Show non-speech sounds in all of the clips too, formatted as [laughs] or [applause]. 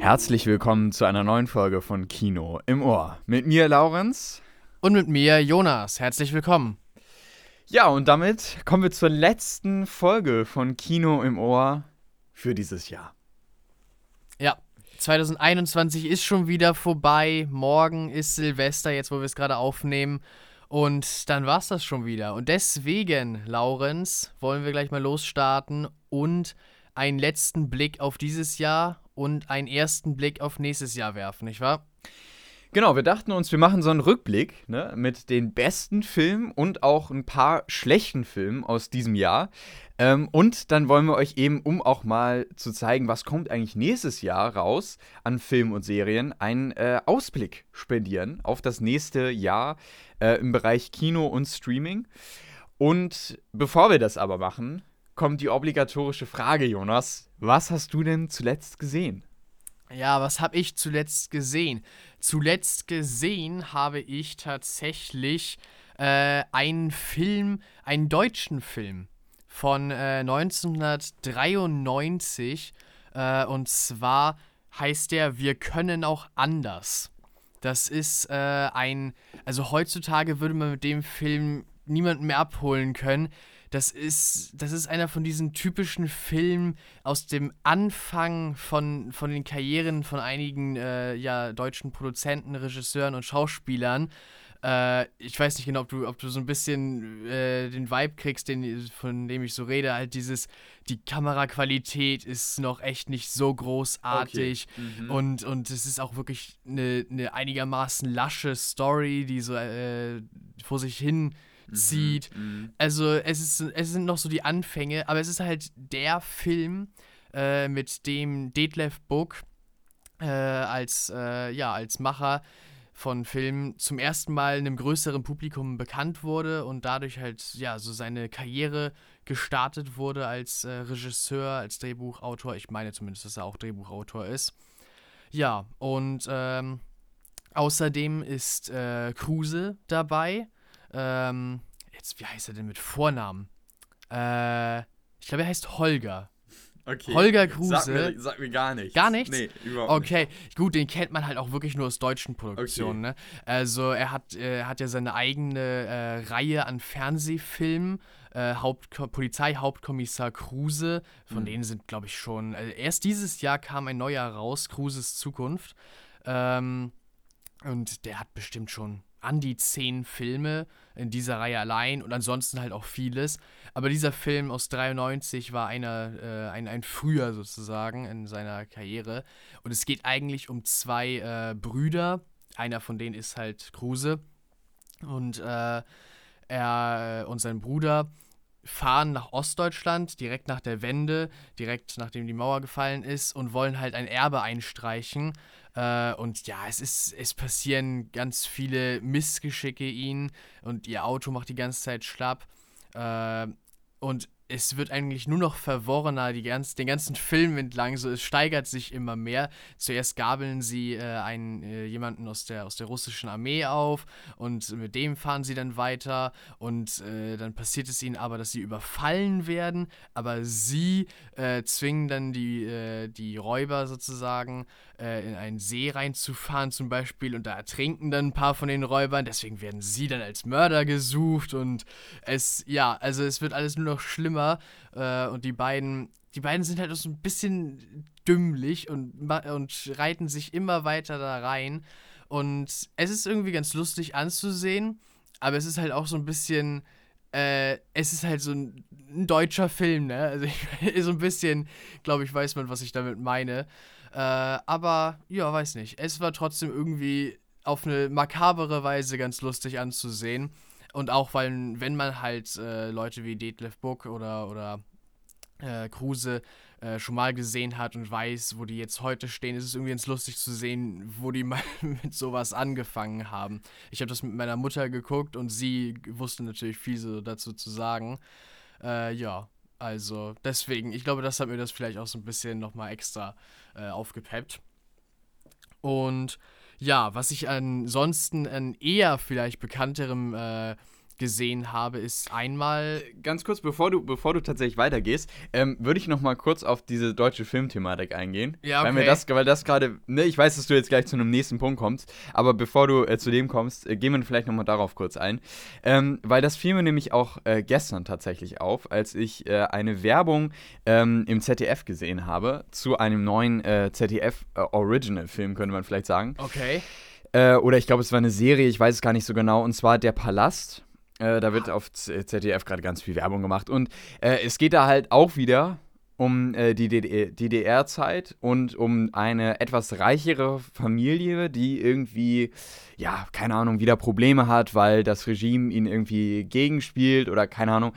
Herzlich willkommen zu einer neuen Folge von Kino im Ohr. Mit mir, Laurenz. Und mit mir, Jonas. Herzlich willkommen. Ja, und damit kommen wir zur letzten Folge von Kino im Ohr für dieses Jahr. Ja, 2021 ist schon wieder vorbei. Morgen ist Silvester, jetzt wo wir es gerade aufnehmen. Und dann war es das schon wieder. Und deswegen, Laurenz, wollen wir gleich mal losstarten und einen letzten Blick auf dieses Jahr und einen ersten Blick auf nächstes Jahr werfen, nicht wahr? Genau, wir dachten uns, wir machen so einen Rückblick ne, mit den besten Filmen und auch ein paar schlechten Filmen aus diesem Jahr. Ähm, und dann wollen wir euch eben, um auch mal zu zeigen, was kommt eigentlich nächstes Jahr raus an Filmen und Serien, einen äh, Ausblick spendieren auf das nächste Jahr äh, im Bereich Kino und Streaming. Und bevor wir das aber machen, kommt die obligatorische Frage, Jonas. Was hast du denn zuletzt gesehen? Ja, was habe ich zuletzt gesehen? Zuletzt gesehen habe ich tatsächlich äh, einen Film, einen deutschen Film von äh, 1993. Äh, und zwar heißt der Wir können auch anders. Das ist äh, ein, also heutzutage würde man mit dem Film niemanden mehr abholen können das ist, das ist einer von diesen typischen Filmen aus dem Anfang von, von den Karrieren von einigen äh, ja, deutschen Produzenten, Regisseuren und Schauspielern. Äh, ich weiß nicht genau, ob du, ob du so ein bisschen äh, den Vibe kriegst, den, von dem ich so rede. Halt dieses, die Kameraqualität ist noch echt nicht so großartig. Okay. Mhm. Und, und es ist auch wirklich eine, eine einigermaßen lasche Story, die so äh, vor sich hin zieht. Mhm, mhm. Also es, ist, es sind noch so die Anfänge, aber es ist halt der Film, äh, mit dem Detlef Book äh, als, äh, ja, als Macher von Filmen zum ersten Mal einem größeren Publikum bekannt wurde und dadurch halt ja so seine Karriere gestartet wurde als äh, Regisseur, als Drehbuchautor. Ich meine zumindest, dass er auch Drehbuchautor ist. Ja, und ähm, außerdem ist äh, Kruse dabei ähm, jetzt, wie heißt er denn mit Vornamen? Äh, ich glaube, er heißt Holger. Okay. Holger Kruse. Sag mir, sag mir, gar nichts. Gar nichts? Nee, überhaupt okay. nicht. Okay, gut, den kennt man halt auch wirklich nur aus deutschen Produktionen. Okay. Ne? Also er hat, äh, hat ja seine eigene äh, Reihe an Fernsehfilmen. Äh, Polizeihauptkommissar Kruse, von mhm. denen sind, glaube ich, schon. Also erst dieses Jahr kam ein neuer raus, Kruses Zukunft. Ähm, und der hat bestimmt schon an die zehn Filme in dieser Reihe allein und ansonsten halt auch vieles. Aber dieser Film aus 93 war einer, äh, ein, ein früher sozusagen in seiner Karriere. Und es geht eigentlich um zwei äh, Brüder. Einer von denen ist halt Kruse. Und äh, er und sein Bruder fahren nach Ostdeutschland, direkt nach der Wende, direkt nachdem die Mauer gefallen ist und wollen halt ein Erbe einstreichen äh, und ja, es ist, es passieren ganz viele Missgeschicke ihnen und ihr Auto macht die ganze Zeit schlapp. Äh, und es wird eigentlich nur noch verworrener, die ganz, den ganzen Film entlang. So, es steigert sich immer mehr. Zuerst gabeln sie äh, einen, äh, jemanden aus der, aus der russischen Armee auf und mit dem fahren sie dann weiter. Und äh, dann passiert es ihnen aber, dass sie überfallen werden. Aber sie äh, zwingen dann die, äh, die Räuber sozusagen äh, in einen See reinzufahren zum Beispiel. Und da ertrinken dann ein paar von den Räubern. Deswegen werden sie dann als Mörder gesucht. Und es, ja, also es wird alles nur noch schlimmer äh, und die beiden, die beiden sind halt auch so ein bisschen dümmlich und, und reiten sich immer weiter da rein. Und es ist irgendwie ganz lustig anzusehen, aber es ist halt auch so ein bisschen, äh, es ist halt so ein, ein deutscher Film, ne? Also ich, [laughs] so ein bisschen, glaube ich, weiß man, was ich damit meine. Äh, aber ja, weiß nicht. Es war trotzdem irgendwie auf eine makabere Weise ganz lustig anzusehen. Und auch, weil, wenn man halt äh, Leute wie Detlef Book oder, oder äh, Kruse äh, schon mal gesehen hat und weiß, wo die jetzt heute stehen, ist es irgendwie ganz lustig zu sehen, wo die mal [laughs] mit sowas angefangen haben. Ich habe das mit meiner Mutter geguckt und sie wusste natürlich viel so dazu zu sagen. Äh, ja, also deswegen, ich glaube, das hat mir das vielleicht auch so ein bisschen nochmal extra äh, aufgepeppt. Und ja, was ich ansonsten an eher vielleicht bekannterem äh, gesehen habe, ist einmal. Äh, ganz kurz, bevor du, bevor du tatsächlich weitergehst, ähm, würde ich noch mal kurz auf diese deutsche Filmthematik eingehen. Ja, okay. Weil, mir das, weil das gerade, ne, ich weiß, dass du jetzt gleich zu einem nächsten Punkt kommst, aber bevor du äh, zu dem kommst, äh, gehen wir vielleicht noch mal darauf kurz ein. Ähm, weil das fiel mir nämlich auch äh, gestern tatsächlich auf, als ich äh, eine Werbung ähm, im ZDF gesehen habe zu einem neuen äh, ZDF-Original-Film, könnte man vielleicht sagen. Okay. oder ich glaube, es war eine Serie, ich weiß es gar nicht so genau, und zwar Der Palast. Äh, da wird auf ZDF gerade ganz viel Werbung gemacht. Und äh, es geht da halt auch wieder um äh, die DDR-Zeit und um eine etwas reichere Familie, die irgendwie, ja, keine Ahnung, wieder Probleme hat, weil das Regime ihnen irgendwie gegenspielt oder keine Ahnung.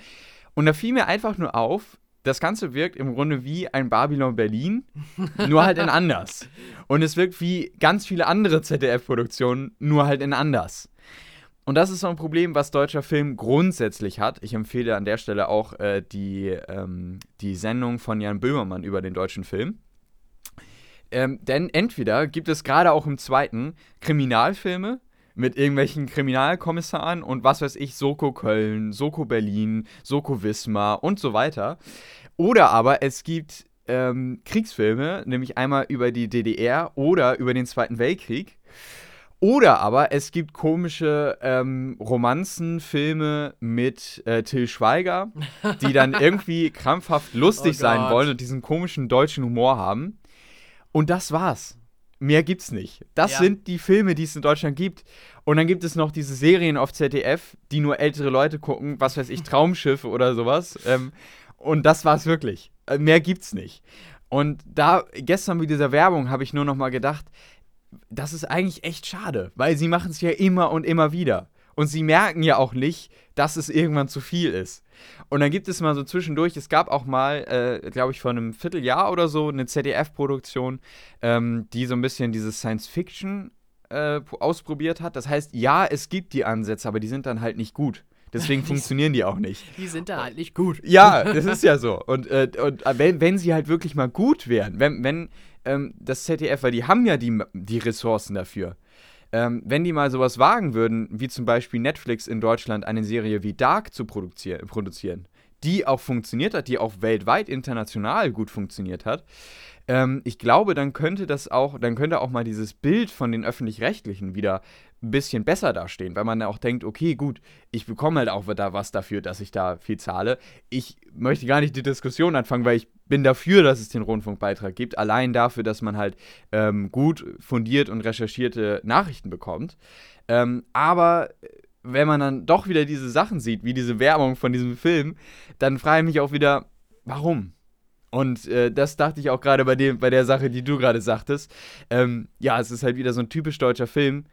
Und da fiel mir einfach nur auf, das Ganze wirkt im Grunde wie ein Babylon Berlin, [laughs] nur halt in anders. Und es wirkt wie ganz viele andere ZDF-Produktionen, nur halt in anders. Und das ist so ein Problem, was deutscher Film grundsätzlich hat. Ich empfehle an der Stelle auch äh, die, ähm, die Sendung von Jan Böhmermann über den deutschen Film. Ähm, denn entweder gibt es gerade auch im zweiten Kriminalfilme mit irgendwelchen Kriminalkommissaren und was weiß ich, Soko Köln, Soko Berlin, Soko Wismar und so weiter. Oder aber es gibt ähm, Kriegsfilme, nämlich einmal über die DDR oder über den Zweiten Weltkrieg. Oder aber es gibt komische ähm, Romanzenfilme mit äh, Till Schweiger, die dann [laughs] irgendwie krampfhaft lustig oh sein wollen und diesen komischen deutschen Humor haben. Und das war's. Mehr gibt's nicht. Das ja. sind die Filme, die es in Deutschland gibt. Und dann gibt es noch diese Serien auf ZDF, die nur ältere Leute gucken, was weiß ich, [laughs] Traumschiffe oder sowas. Ähm, und das war's wirklich. Äh, mehr gibt's nicht. Und da, gestern mit dieser Werbung, habe ich nur noch mal gedacht, das ist eigentlich echt schade, weil sie machen es ja immer und immer wieder. Und sie merken ja auch nicht, dass es irgendwann zu viel ist. Und dann gibt es mal so zwischendurch, es gab auch mal, äh, glaube ich, vor einem Vierteljahr oder so eine ZDF-Produktion, ähm, die so ein bisschen dieses Science-Fiction äh, ausprobiert hat. Das heißt, ja, es gibt die Ansätze, aber die sind dann halt nicht gut. Deswegen [laughs] funktionieren die auch nicht. Die sind da halt nicht gut. Ja, [laughs] das ist ja so. Und, äh, und äh, wenn, wenn sie halt wirklich mal gut wären, wenn, wenn ähm, das ZDF, weil die haben ja die, die Ressourcen dafür. Ähm, wenn die mal sowas wagen würden, wie zum Beispiel Netflix in Deutschland eine Serie wie Dark zu produzieren, produzieren die auch funktioniert hat, die auch weltweit international gut funktioniert hat, ähm, ich glaube, dann könnte das auch, dann könnte auch mal dieses Bild von den öffentlich-rechtlichen wieder ein bisschen besser dastehen, weil man auch denkt, okay, gut, ich bekomme halt auch da was dafür, dass ich da viel zahle. Ich möchte gar nicht die Diskussion anfangen, weil ich bin dafür, dass es den Rundfunkbeitrag gibt, allein dafür, dass man halt ähm, gut fundiert und recherchierte Nachrichten bekommt. Ähm, aber wenn man dann doch wieder diese Sachen sieht, wie diese Werbung von diesem Film, dann frage ich mich auch wieder, warum? Und äh, das dachte ich auch gerade bei, bei der Sache, die du gerade sagtest. Ähm, ja, es ist halt wieder so ein typisch deutscher Film.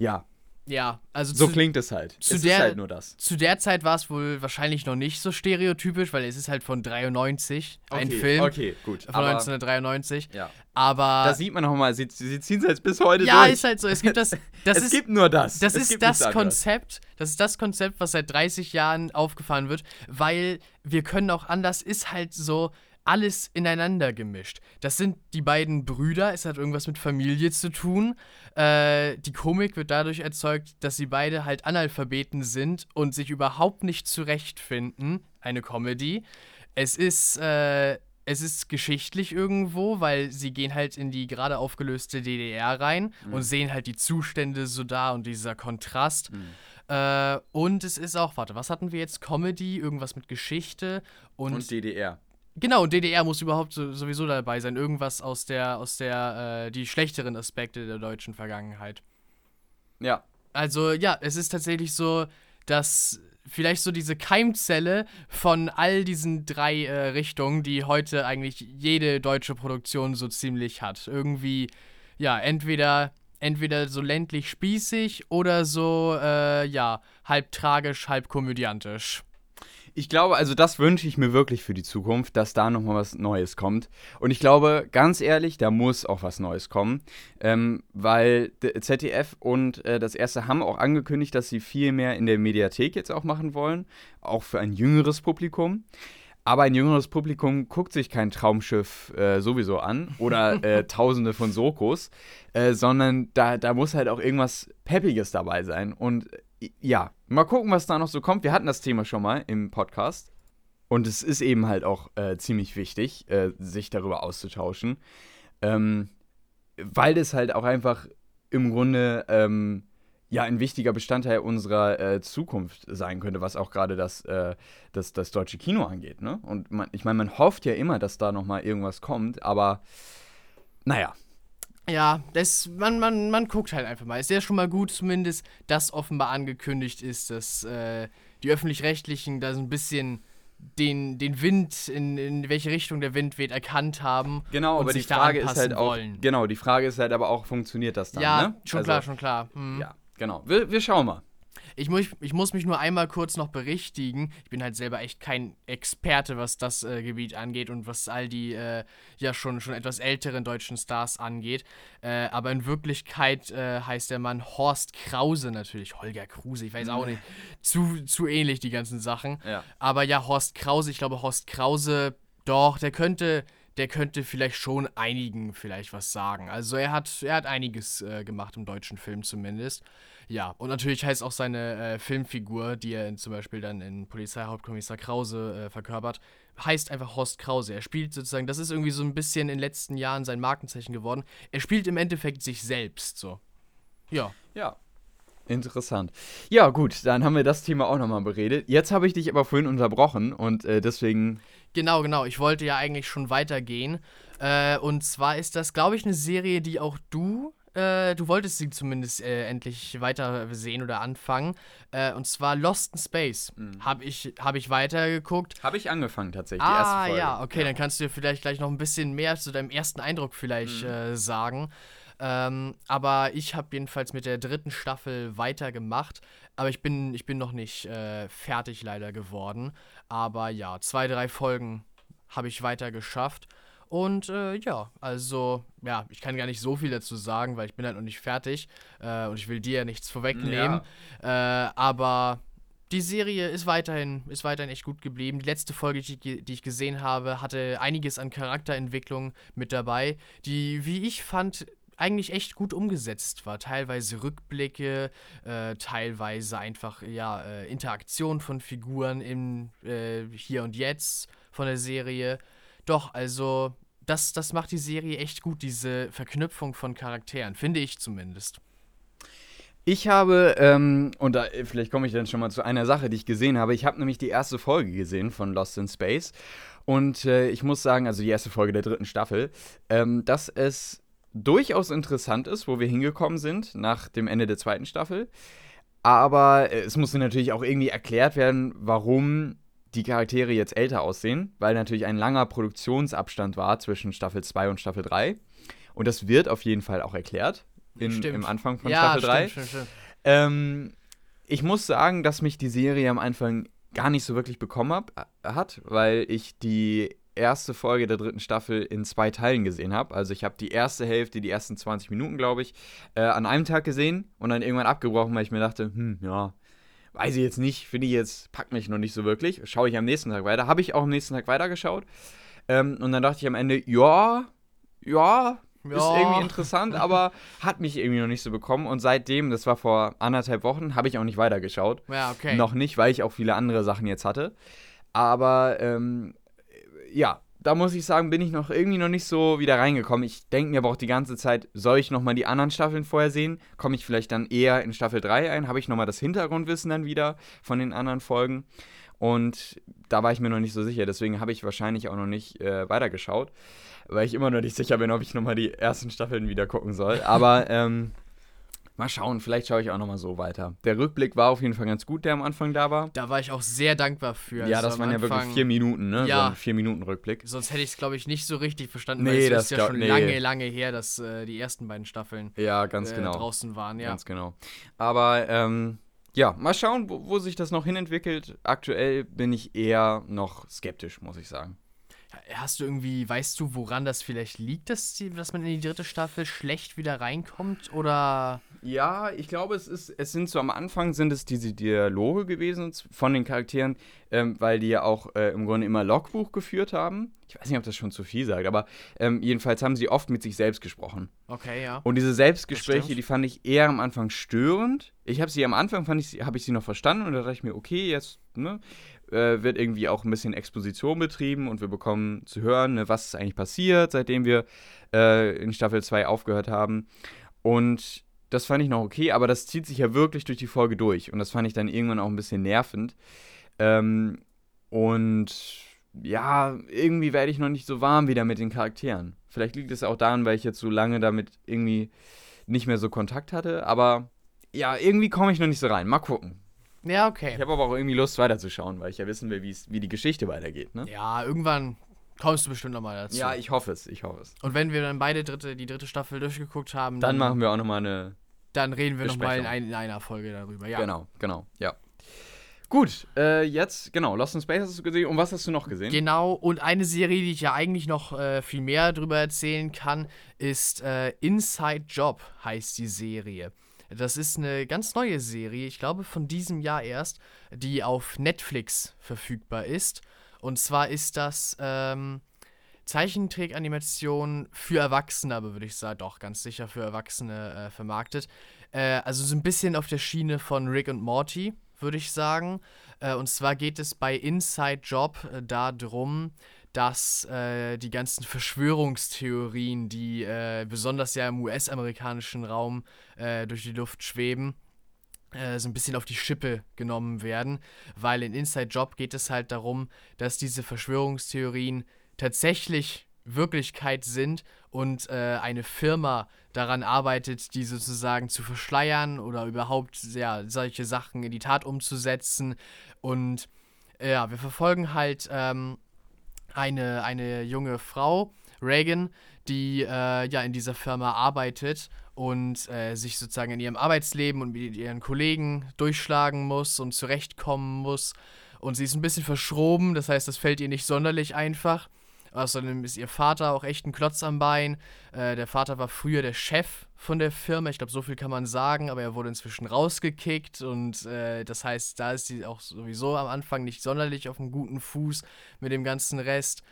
Ja. Ja, also so zu, klingt es halt. Zu es der, ist halt nur das. Zu der Zeit war es wohl wahrscheinlich noch nicht so stereotypisch, weil es ist halt von 93 okay, ein Film. Okay, gut. Von Aber, 1993. Ja. Aber. Da sieht man nochmal, sie, sie ziehen es jetzt bis heute ja, durch. Ja, ist halt so. Es gibt das. [laughs] das es ist, gibt nur das. Das es ist das Konzept. Das ist das Konzept, was seit 30 Jahren aufgefahren wird, weil wir können auch anders, ist halt so alles ineinander gemischt. Das sind die beiden Brüder, es hat irgendwas mit Familie zu tun. Äh, die Komik wird dadurch erzeugt, dass sie beide halt Analphabeten sind und sich überhaupt nicht zurechtfinden. Eine Comedy. Es ist, äh, es ist geschichtlich irgendwo, weil sie gehen halt in die gerade aufgelöste DDR rein mhm. und sehen halt die Zustände so da und dieser Kontrast. Mhm. Äh, und es ist auch, warte, was hatten wir jetzt? Comedy, irgendwas mit Geschichte und, und DDR. Genau, DDR muss überhaupt so, sowieso dabei sein. Irgendwas aus der, aus der, äh, die schlechteren Aspekte der deutschen Vergangenheit. Ja. Also, ja, es ist tatsächlich so, dass vielleicht so diese Keimzelle von all diesen drei äh, Richtungen, die heute eigentlich jede deutsche Produktion so ziemlich hat. Irgendwie, ja, entweder, entweder so ländlich spießig oder so, äh, ja, halb tragisch, halb komödiantisch. Ich glaube, also das wünsche ich mir wirklich für die Zukunft, dass da nochmal was Neues kommt. Und ich glaube, ganz ehrlich, da muss auch was Neues kommen. Ähm, weil ZDF und äh, das erste haben auch angekündigt, dass sie viel mehr in der Mediathek jetzt auch machen wollen. Auch für ein jüngeres Publikum. Aber ein jüngeres Publikum guckt sich kein Traumschiff äh, sowieso an oder [laughs] äh, Tausende von Sokos, äh, sondern da, da muss halt auch irgendwas Peppiges dabei sein. Und ja, mal gucken, was da noch so kommt. Wir hatten das Thema schon mal im Podcast. Und es ist eben halt auch äh, ziemlich wichtig, äh, sich darüber auszutauschen. Ähm, weil das halt auch einfach im Grunde ähm, ja ein wichtiger Bestandteil unserer äh, Zukunft sein könnte, was auch gerade das, äh, das, das deutsche Kino angeht. Ne? Und man, ich meine, man hofft ja immer, dass da nochmal irgendwas kommt, aber naja. Ja, das, man, man, man guckt halt einfach mal. Ist ja schon mal gut zumindest, dass offenbar angekündigt ist, dass äh, die Öffentlich-Rechtlichen da so ein bisschen den, den Wind, in, in welche Richtung der Wind weht, erkannt haben. Genau, aber die Frage ist halt auch. Wollen. Genau, die Frage ist halt aber auch, funktioniert das dann? Ja, ne? schon also, klar, schon klar. Mhm. Ja, genau. Wir, wir schauen mal. Ich, mu ich muss mich nur einmal kurz noch berichtigen. Ich bin halt selber echt kein Experte, was das äh, Gebiet angeht und was all die äh, ja schon, schon etwas älteren deutschen Stars angeht. Äh, aber in Wirklichkeit äh, heißt der Mann Horst Krause natürlich. Holger Kruse, ich weiß auch nicht. [laughs] Zu, zu ähnlich die ganzen Sachen. Ja. Aber ja, Horst Krause, ich glaube, Horst Krause, doch, der könnte der könnte vielleicht schon einigen vielleicht was sagen. Also er hat, er hat einiges äh, gemacht im deutschen Film zumindest. Ja, und natürlich heißt auch seine äh, Filmfigur, die er in, zum Beispiel dann in Polizeihauptkommissar Krause äh, verkörpert, heißt einfach Horst Krause. Er spielt sozusagen, das ist irgendwie so ein bisschen in den letzten Jahren sein Markenzeichen geworden. Er spielt im Endeffekt sich selbst so. Ja. Ja. Interessant. Ja, gut, dann haben wir das Thema auch nochmal beredet. Jetzt habe ich dich aber vorhin unterbrochen und äh, deswegen. Genau, genau. Ich wollte ja eigentlich schon weitergehen. Äh, und zwar ist das, glaube ich, eine Serie, die auch du äh, du wolltest sie zumindest äh, endlich weiter sehen oder anfangen. Äh, und zwar Lost in Space. Mhm. Habe ich, hab ich weitergeguckt. Habe ich angefangen tatsächlich, ah, die erste Folge. ja, okay, ja. dann kannst du dir vielleicht gleich noch ein bisschen mehr zu deinem ersten Eindruck vielleicht mhm. Äh, sagen. Ähm, aber ich habe jedenfalls mit der dritten Staffel weitergemacht. Aber ich bin, ich bin noch nicht äh, fertig leider geworden. Aber ja, zwei, drei Folgen habe ich weiter geschafft. Und äh, ja, also, ja, ich kann gar nicht so viel dazu sagen, weil ich bin halt noch nicht fertig äh, und ich will dir ja nichts vorwegnehmen. Ja. Äh, aber die Serie ist weiterhin, ist weiterhin echt gut geblieben. Die letzte Folge, die, die ich gesehen habe, hatte einiges an Charakterentwicklung mit dabei, die, wie ich fand, eigentlich echt gut umgesetzt war. Teilweise Rückblicke, äh, teilweise einfach ja äh, Interaktion von Figuren im äh, Hier und Jetzt von der Serie. Doch, also das, das macht die Serie echt gut, diese Verknüpfung von Charakteren, finde ich zumindest. Ich habe, ähm, und da, vielleicht komme ich dann schon mal zu einer Sache, die ich gesehen habe. Ich habe nämlich die erste Folge gesehen von Lost in Space. Und äh, ich muss sagen, also die erste Folge der dritten Staffel, ähm, dass es durchaus interessant ist, wo wir hingekommen sind nach dem Ende der zweiten Staffel. Aber äh, es musste natürlich auch irgendwie erklärt werden, warum die Charaktere jetzt älter aussehen, weil natürlich ein langer Produktionsabstand war zwischen Staffel 2 und Staffel 3. Und das wird auf jeden Fall auch erklärt in, im Anfang von ja, Staffel 3. Stimmt, stimmt, stimmt. Ähm, ich muss sagen, dass mich die Serie am Anfang gar nicht so wirklich bekommen hab, äh, hat, weil ich die erste Folge der dritten Staffel in zwei Teilen gesehen habe. Also ich habe die erste Hälfte, die ersten 20 Minuten, glaube ich, äh, an einem Tag gesehen und dann irgendwann abgebrochen, weil ich mir dachte, hm, ja, Weiß ich jetzt nicht, finde ich jetzt, packt mich noch nicht so wirklich. Schaue ich am nächsten Tag weiter. Habe ich auch am nächsten Tag weitergeschaut. Ähm, und dann dachte ich am Ende, ja, ja, ja. Ist irgendwie interessant, aber hat mich irgendwie noch nicht so bekommen. Und seitdem, das war vor anderthalb Wochen, habe ich auch nicht weitergeschaut. Ja, okay. Noch nicht, weil ich auch viele andere Sachen jetzt hatte. Aber ähm, ja, da muss ich sagen, bin ich noch irgendwie noch nicht so wieder reingekommen. Ich denke mir aber auch die ganze Zeit, soll ich nochmal die anderen Staffeln vorher sehen? Komme ich vielleicht dann eher in Staffel 3 ein? Habe ich nochmal das Hintergrundwissen dann wieder von den anderen Folgen? Und da war ich mir noch nicht so sicher. Deswegen habe ich wahrscheinlich auch noch nicht äh, weitergeschaut, weil ich immer noch nicht sicher bin, ob ich nochmal die ersten Staffeln wieder gucken soll. Aber ähm, Mal schauen, vielleicht schaue ich auch nochmal so weiter. Der Rückblick war auf jeden Fall ganz gut, der am Anfang da war. Da war ich auch sehr dankbar für. Ja, also das waren ja wirklich vier Minuten, ne? Ja. So ein vier Minuten Rückblick. Sonst hätte ich es, glaube ich, nicht so richtig verstanden, nee, weil es ist ja schon nee. lange, lange her, dass äh, die ersten beiden Staffeln ja, ganz äh, genau. draußen waren. Ja, ganz genau. Aber ähm, ja, mal schauen, wo, wo sich das noch hinentwickelt. Aktuell bin ich eher noch skeptisch, muss ich sagen. Hast du irgendwie, weißt du, woran das vielleicht liegt, dass, die, dass man in die dritte Staffel schlecht wieder reinkommt? Oder Ja, ich glaube, es ist, es sind so am Anfang sind es diese Dialoge gewesen von den Charakteren, ähm, weil die ja auch äh, im Grunde immer Logbuch geführt haben. Ich weiß nicht, ob das schon zu viel sagt, aber ähm, jedenfalls haben sie oft mit sich selbst gesprochen. Okay, ja. Und diese Selbstgespräche, die fand ich eher am Anfang störend. Ich habe sie am Anfang fand ich, habe ich sie noch verstanden und da dachte ich mir, okay, jetzt ne, äh, wird irgendwie auch ein bisschen Exposition betrieben und wir bekommen zu hören, ne, was ist eigentlich passiert, seitdem wir äh, in Staffel 2 aufgehört haben. Und das fand ich noch okay, aber das zieht sich ja wirklich durch die Folge durch. Und das fand ich dann irgendwann auch ein bisschen nervend. Ähm, und ja, irgendwie werde ich noch nicht so warm wieder mit den Charakteren. Vielleicht liegt es auch daran, weil ich jetzt so lange damit irgendwie nicht mehr so Kontakt hatte. Aber ja, irgendwie komme ich noch nicht so rein. Mal gucken. Ja, okay. Ich habe aber auch irgendwie Lust weiterzuschauen, weil ich ja wissen will, wie die Geschichte weitergeht. Ne? Ja, irgendwann kommst du bestimmt nochmal dazu. Ja, ich hoffe es, ich hoffe es. Und wenn wir dann beide dritte, die dritte Staffel durchgeguckt haben, dann, dann machen wir auch nochmal eine. Dann reden wir nochmal in, ein, in einer Folge darüber, ja. Genau, genau, ja. Gut, äh, jetzt, genau, Lost in Space hast du gesehen. Und was hast du noch gesehen? Genau, und eine Serie, die ich ja eigentlich noch äh, viel mehr darüber erzählen kann, ist äh, Inside Job, heißt die Serie. Das ist eine ganz neue Serie, ich glaube von diesem Jahr erst, die auf Netflix verfügbar ist. Und zwar ist das ähm, Zeichentrick-Animation für Erwachsene, aber würde ich sagen, doch, ganz sicher für Erwachsene äh, vermarktet. Äh, also so ein bisschen auf der Schiene von Rick und Morty, würde ich sagen. Äh, und zwar geht es bei Inside Job äh, darum, dass äh, die ganzen Verschwörungstheorien, die äh, besonders ja im US-amerikanischen Raum durch die Luft schweben, so ein bisschen auf die Schippe genommen werden, weil in Inside Job geht es halt darum, dass diese Verschwörungstheorien tatsächlich Wirklichkeit sind und äh, eine Firma daran arbeitet, die sozusagen zu verschleiern oder überhaupt ja, solche Sachen in die Tat umzusetzen. Und äh, ja, wir verfolgen halt ähm, eine, eine junge Frau, Reagan, die äh, ja in dieser Firma arbeitet und äh, sich sozusagen in ihrem Arbeitsleben und mit ihren Kollegen durchschlagen muss und zurechtkommen muss. Und sie ist ein bisschen verschroben, das heißt, das fällt ihr nicht sonderlich einfach. Außerdem ist ihr Vater auch echt ein Klotz am Bein. Äh, der Vater war früher der Chef von der Firma. Ich glaube, so viel kann man sagen, aber er wurde inzwischen rausgekickt und äh, das heißt, da ist sie auch sowieso am Anfang nicht sonderlich auf einem guten Fuß mit dem ganzen Rest.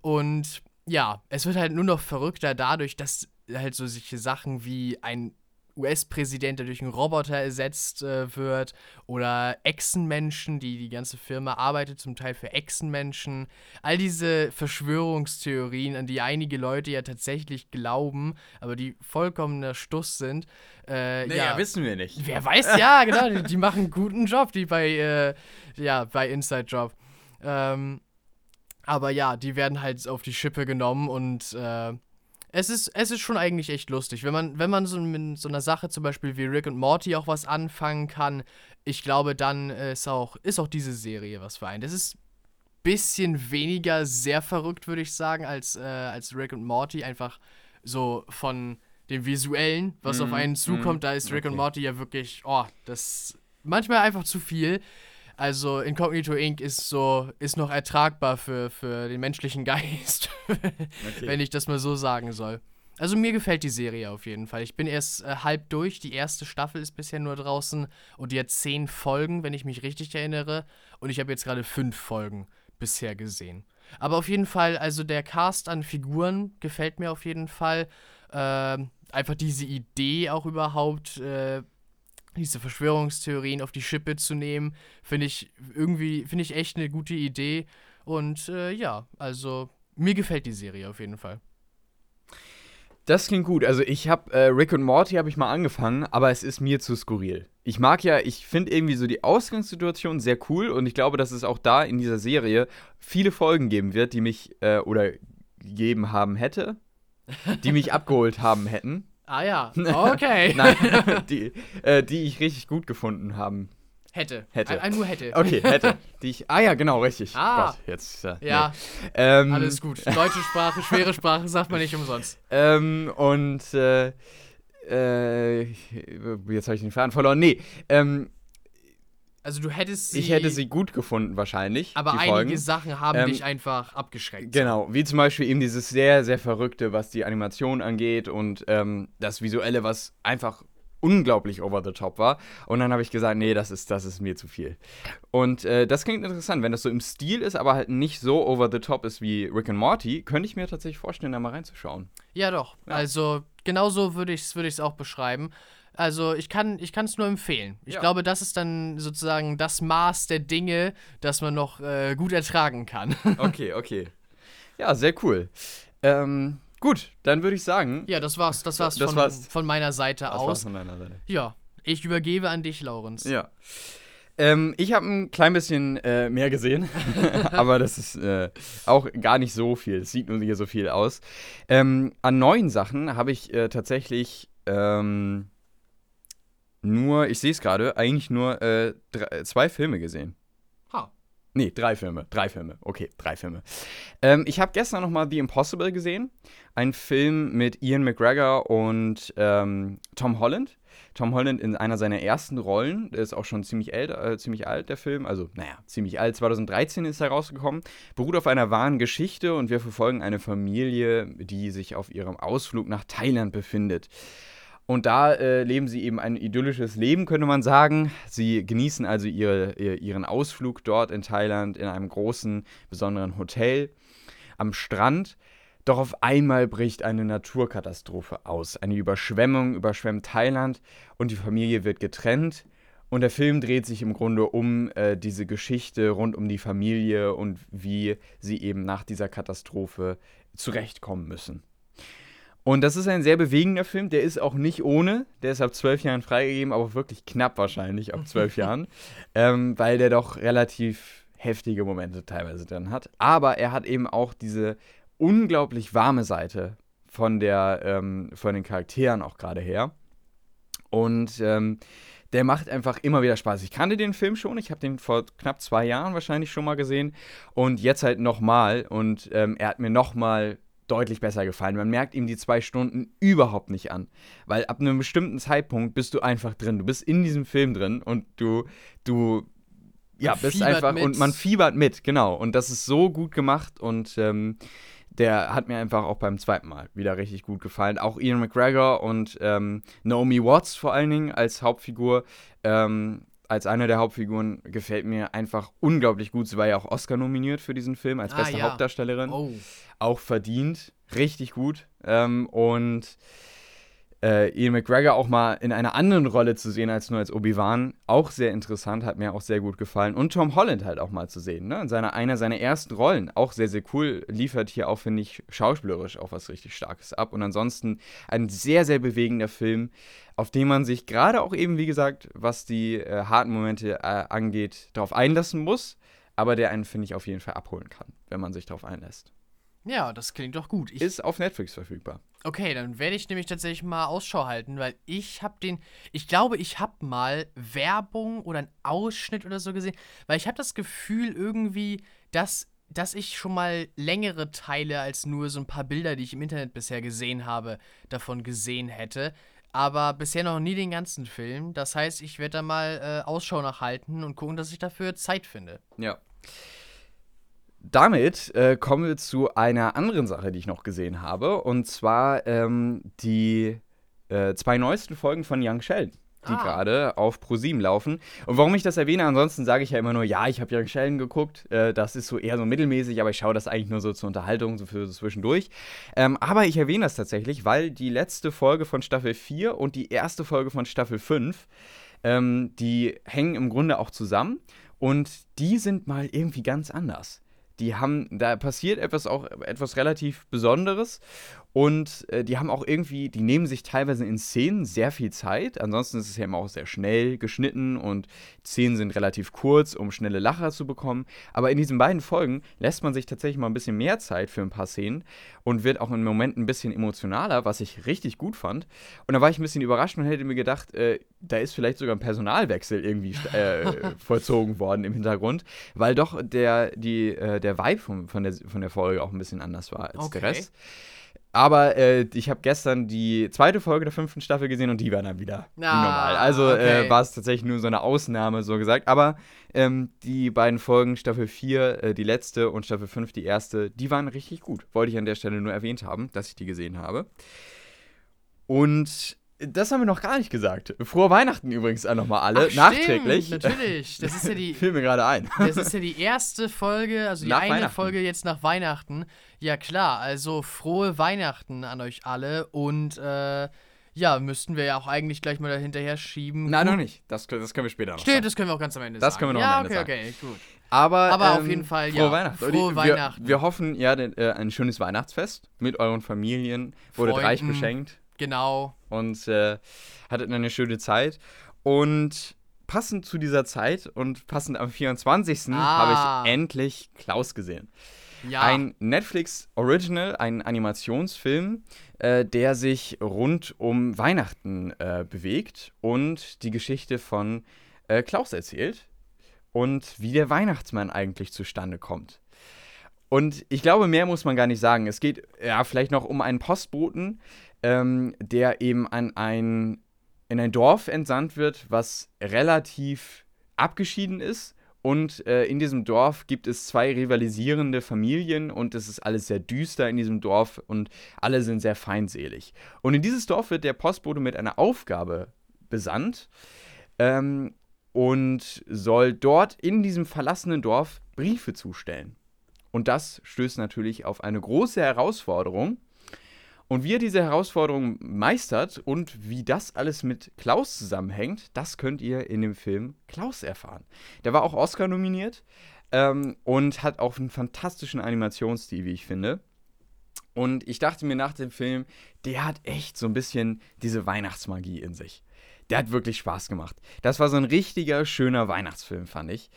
Und ja, es wird halt nur noch verrückter dadurch, dass halt so solche Sachen wie ein US-Präsident, der durch einen Roboter ersetzt äh, wird, oder Echsenmenschen, die die ganze Firma arbeitet, zum Teil für Echsenmenschen. All diese Verschwörungstheorien, an die einige Leute ja tatsächlich glauben, aber die vollkommener Stuss sind. Äh, naja, ja, wissen wir nicht. Wer weiß, ja, [laughs] genau, die, die, machen einen guten Job, die bei, äh, ja, bei Inside Job. Ähm, aber ja, die werden halt auf die Schippe genommen und äh, es ist, es ist schon eigentlich echt lustig. Wenn man, wenn man so mit so einer Sache zum Beispiel wie Rick und Morty auch was anfangen kann, ich glaube, dann ist auch, ist auch diese Serie was für einen. Das ist ein bisschen weniger sehr verrückt, würde ich sagen, als, äh, als Rick und Morty. Einfach so von dem Visuellen, was mm, auf einen zukommt. Mm, da ist Rick okay. und Morty ja wirklich, oh, das manchmal einfach zu viel. Also Incognito Inc. ist so, ist noch ertragbar für, für den menschlichen [laughs] Geist, okay. wenn ich das mal so sagen soll. Also mir gefällt die Serie auf jeden Fall. Ich bin erst äh, halb durch. Die erste Staffel ist bisher nur draußen und die hat zehn Folgen, wenn ich mich richtig erinnere. Und ich habe jetzt gerade fünf Folgen bisher gesehen. Aber auf jeden Fall, also der Cast an Figuren gefällt mir auf jeden Fall. Äh, einfach diese Idee auch überhaupt, äh, diese Verschwörungstheorien auf die Schippe zu nehmen, finde ich irgendwie, finde ich echt eine gute Idee. Und äh, ja, also mir gefällt die Serie auf jeden Fall. Das klingt gut. Also ich habe äh, Rick und Morty habe ich mal angefangen, aber es ist mir zu skurril. Ich mag ja, ich finde irgendwie so die Ausgangssituation sehr cool und ich glaube, dass es auch da in dieser Serie viele Folgen geben wird, die mich äh, oder gegeben haben hätte, die mich [laughs] abgeholt haben hätten. Ah ja, [laughs] okay. Nein, [laughs] die, äh, die ich richtig gut gefunden haben. Hätte. Hätte. Ein, nur hätte. Okay, hätte. Die ich, ah ja, genau, richtig. Ah. Gott, jetzt. Äh, ja. Nee. Ähm, Alles gut. Deutsche Sprache, schwere Sprache, sagt man nicht umsonst. Ähm, und äh, äh, jetzt habe ich den Faden verloren. Nee, ähm, also du hättest sie. Ich hätte sie gut gefunden wahrscheinlich. Aber einige Folgen. Sachen haben ähm, dich einfach abgeschreckt. Genau, wie zum Beispiel eben dieses sehr, sehr Verrückte, was die Animation angeht und ähm, das Visuelle, was einfach unglaublich over the top war. Und dann habe ich gesagt, nee, das ist, das ist mir zu viel. Und äh, das klingt interessant, wenn das so im Stil ist, aber halt nicht so over the top ist wie Rick and Morty, könnte ich mir tatsächlich vorstellen, da mal reinzuschauen. Ja, doch. Ja. Also genauso würde ich es würd auch beschreiben. Also ich kann ich es nur empfehlen. Ich ja. glaube, das ist dann sozusagen das Maß der Dinge, das man noch äh, gut ertragen kann. [laughs] okay, okay. Ja, sehr cool. Ähm, gut, dann würde ich sagen. Ja, das war's. Das war's, das von, war's. von meiner Seite das aus. War's von deiner Seite. Ja, ich übergebe an dich, Laurens. Ja. Ähm, ich habe ein klein bisschen äh, mehr gesehen, [laughs] aber das ist äh, auch gar nicht so viel. Es sieht nur hier so viel aus. Ähm, an neuen Sachen habe ich äh, tatsächlich ähm, nur, ich sehe es gerade, eigentlich nur äh, drei, zwei Filme gesehen. Nee, drei Filme. Drei Filme. Okay, drei Filme. Ähm, ich habe gestern nochmal The Impossible gesehen. Ein Film mit Ian McGregor und ähm, Tom Holland. Tom Holland in einer seiner ersten Rollen. Der ist auch schon ziemlich, alt, äh, ziemlich alt, der Film. Also, naja, ziemlich alt. 2013 ist er rausgekommen. Beruht auf einer wahren Geschichte und wir verfolgen eine Familie, die sich auf ihrem Ausflug nach Thailand befindet. Und da äh, leben sie eben ein idyllisches Leben, könnte man sagen. Sie genießen also ihre, ihren Ausflug dort in Thailand in einem großen, besonderen Hotel am Strand. Doch auf einmal bricht eine Naturkatastrophe aus. Eine Überschwemmung überschwemmt Thailand und die Familie wird getrennt. Und der Film dreht sich im Grunde um äh, diese Geschichte rund um die Familie und wie sie eben nach dieser Katastrophe zurechtkommen müssen. Und das ist ein sehr bewegender Film. Der ist auch nicht ohne. Der ist ab zwölf Jahren freigegeben, aber wirklich knapp wahrscheinlich ab zwölf [laughs] Jahren. Ähm, weil der doch relativ heftige Momente teilweise drin hat. Aber er hat eben auch diese unglaublich warme Seite von, der, ähm, von den Charakteren auch gerade her. Und ähm, der macht einfach immer wieder Spaß. Ich kannte den Film schon, ich habe den vor knapp zwei Jahren wahrscheinlich schon mal gesehen und jetzt halt nochmal und ähm, er hat mir nochmal deutlich besser gefallen. Man merkt ihm die zwei Stunden überhaupt nicht an. Weil ab einem bestimmten Zeitpunkt bist du einfach drin. Du bist in diesem Film drin und du, du ja, bist einfach mit. und man fiebert mit, genau. Und das ist so gut gemacht und ähm, der hat mir einfach auch beim zweiten Mal wieder richtig gut gefallen. Auch Ian McGregor und ähm, Naomi Watts vor allen Dingen als Hauptfigur. Ähm, als eine der Hauptfiguren gefällt mir einfach unglaublich gut. Sie war ja auch Oscar nominiert für diesen Film als ah, beste ja. Hauptdarstellerin. Oh. Auch verdient, richtig gut. Ähm, und äh, Ian McGregor auch mal in einer anderen Rolle zu sehen als nur als Obi-Wan, auch sehr interessant, hat mir auch sehr gut gefallen. Und Tom Holland halt auch mal zu sehen, ne? In seiner, einer seiner ersten Rollen, auch sehr, sehr cool, liefert hier auch, finde ich, schauspielerisch auch was richtig Starkes ab. Und ansonsten ein sehr, sehr bewegender Film, auf den man sich gerade auch eben, wie gesagt, was die äh, harten Momente äh, angeht, darauf einlassen muss, aber der einen, finde ich, auf jeden Fall abholen kann, wenn man sich darauf einlässt. Ja, das klingt doch gut. Ich ist auf Netflix verfügbar. Okay, dann werde ich nämlich tatsächlich mal Ausschau halten, weil ich habe den, ich glaube, ich habe mal Werbung oder einen Ausschnitt oder so gesehen, weil ich habe das Gefühl irgendwie, dass, dass ich schon mal längere Teile als nur so ein paar Bilder, die ich im Internet bisher gesehen habe, davon gesehen hätte. Aber bisher noch nie den ganzen Film. Das heißt, ich werde da mal äh, Ausschau nachhalten und gucken, dass ich dafür Zeit finde. Ja damit äh, kommen wir zu einer anderen Sache, die ich noch gesehen habe. Und zwar ähm, die äh, zwei neuesten Folgen von Young Sheldon, die ah. gerade auf ProSieben laufen. Und warum ich das erwähne, ansonsten sage ich ja immer nur, ja, ich habe Young Sheldon geguckt. Äh, das ist so eher so mittelmäßig, aber ich schaue das eigentlich nur so zur Unterhaltung, so für so zwischendurch. Ähm, aber ich erwähne das tatsächlich, weil die letzte Folge von Staffel 4 und die erste Folge von Staffel 5, ähm, die hängen im Grunde auch zusammen. Und die sind mal irgendwie ganz anders die haben, da passiert etwas auch, etwas relativ Besonderes und äh, die haben auch irgendwie, die nehmen sich teilweise in Szenen sehr viel Zeit. Ansonsten ist es ja immer auch sehr schnell geschnitten und Szenen sind relativ kurz, um schnelle Lacher zu bekommen. Aber in diesen beiden Folgen lässt man sich tatsächlich mal ein bisschen mehr Zeit für ein paar Szenen und wird auch im Moment ein bisschen emotionaler, was ich richtig gut fand. Und da war ich ein bisschen überrascht und hätte mir gedacht, äh, da ist vielleicht sogar ein Personalwechsel irgendwie äh, [laughs] vollzogen worden im Hintergrund, weil doch der, die, äh, der Vibe von, von, der, von der Folge auch ein bisschen anders war als okay. der Rest. Aber äh, ich habe gestern die zweite Folge der fünften Staffel gesehen und die war dann wieder ah, normal. Also äh, okay. äh, war es tatsächlich nur so eine Ausnahme, so gesagt. Aber ähm, die beiden Folgen, Staffel 4, äh, die letzte und Staffel 5, die erste, die waren richtig gut. Wollte ich an der Stelle nur erwähnt haben, dass ich die gesehen habe. Und das haben wir noch gar nicht gesagt. Frohe Weihnachten übrigens auch nochmal alle, Ach, nachträglich. Stimmt, natürlich. Das ist ja die. [laughs] Fiel mir gerade ein. Das ist ja die erste Folge, also die Nach eine. Folge jetzt nach Weihnachten. Ja, klar, also frohe Weihnachten an euch alle und äh, ja, müssten wir ja auch eigentlich gleich mal dahinterher schieben. Nein, Gut- noch nicht. Das, das können wir später noch Stimmt, sagen. das können wir auch ganz am Ende Das sagen. können wir noch ja, am Ende okay, okay, gut. Aber, Aber auf ähm, jeden Fall, frohe ja, Weihnachten. frohe wir, Weihnachten. Wir hoffen, ja, äh, ein schönes Weihnachtsfest mit euren Familien. Wurdet reich beschenkt Genau. und äh, hattet eine schöne Zeit. Und passend zu dieser Zeit und passend am 24. Ah. habe ich endlich Klaus gesehen. Ja. Ein Netflix Original, ein Animationsfilm, äh, der sich rund um Weihnachten äh, bewegt und die Geschichte von äh, Klaus erzählt und wie der Weihnachtsmann eigentlich zustande kommt. Und ich glaube, mehr muss man gar nicht sagen. Es geht ja vielleicht noch um einen Postboten, ähm, der eben an ein, in ein Dorf entsandt wird, was relativ abgeschieden ist. Und äh, in diesem Dorf gibt es zwei rivalisierende Familien und es ist alles sehr düster in diesem Dorf und alle sind sehr feindselig. Und in dieses Dorf wird der Postbote mit einer Aufgabe besandt ähm, und soll dort in diesem verlassenen Dorf Briefe zustellen. Und das stößt natürlich auf eine große Herausforderung. Und wie er diese Herausforderung meistert und wie das alles mit Klaus zusammenhängt, das könnt ihr in dem Film Klaus erfahren. Der war auch Oscar nominiert ähm, und hat auch einen fantastischen Animationsstil, wie ich finde. Und ich dachte mir nach dem Film, der hat echt so ein bisschen diese Weihnachtsmagie in sich. Der hat wirklich Spaß gemacht. Das war so ein richtiger, schöner Weihnachtsfilm, fand ich.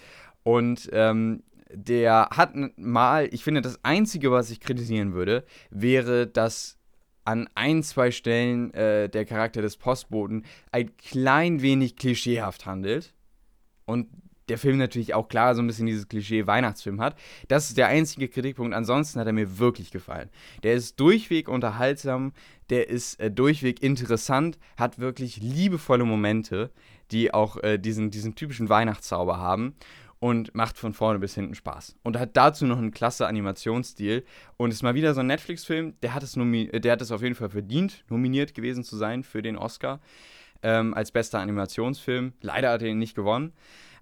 Und ähm, der hat mal, ich finde, das Einzige, was ich kritisieren würde, wäre, dass an ein, zwei Stellen äh, der Charakter des Postboten ein klein wenig klischeehaft handelt. Und der Film natürlich auch klar so ein bisschen dieses Klischee Weihnachtsfilm hat. Das ist der einzige Kritikpunkt. Ansonsten hat er mir wirklich gefallen. Der ist durchweg unterhaltsam, der ist äh, durchweg interessant, hat wirklich liebevolle Momente, die auch äh, diesen, diesen typischen Weihnachtszauber haben und macht von vorne bis hinten Spaß. Und hat dazu noch einen klasse Animationsstil und ist mal wieder so ein Netflix-Film, der hat es der hat es auf jeden Fall verdient, nominiert gewesen zu sein für den Oscar ähm, als bester Animationsfilm. Leider hat er ihn nicht gewonnen,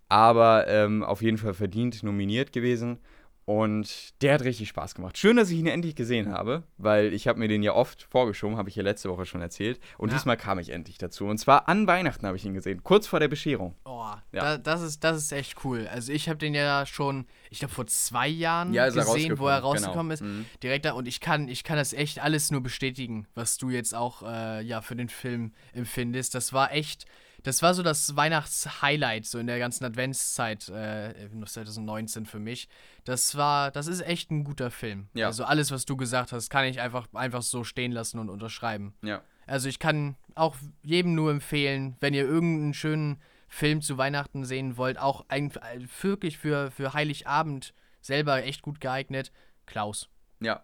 aber ähm, auf jeden Fall verdient nominiert gewesen. Und der hat richtig Spaß gemacht. Schön, dass ich ihn endlich gesehen habe, weil ich habe mir den ja oft vorgeschoben, habe ich ja letzte Woche schon erzählt. Und Ja. diesmal kam ich endlich dazu. Und zwar an Weihnachten habe ich ihn gesehen, kurz vor der Bescherung. Oh, Ja. da, das, ist, das ist echt cool. Also ich habe den ja schon, ich glaube vor zwei Jahren Ja, gesehen, wo er rausgekommen, genau. Mhm. ist. Direkt da und ich kann, ich kann das echt alles nur bestätigen, was du jetzt auch äh, ja für den Film empfindest. Das war echt, das war so das Weihnachts-Highlight so in der ganzen Adventszeit äh, 2019 für mich. Das war, das ist echt ein guter Film. Ja. Also alles, was du gesagt hast, kann ich einfach, einfach so stehen lassen und unterschreiben. Ja. Also ich kann auch jedem nur empfehlen, wenn ihr irgendeinen schönen Film zu Weihnachten sehen wollt, auch ein, wirklich für, für Heiligabend selber echt gut geeignet, Klaus. Ja.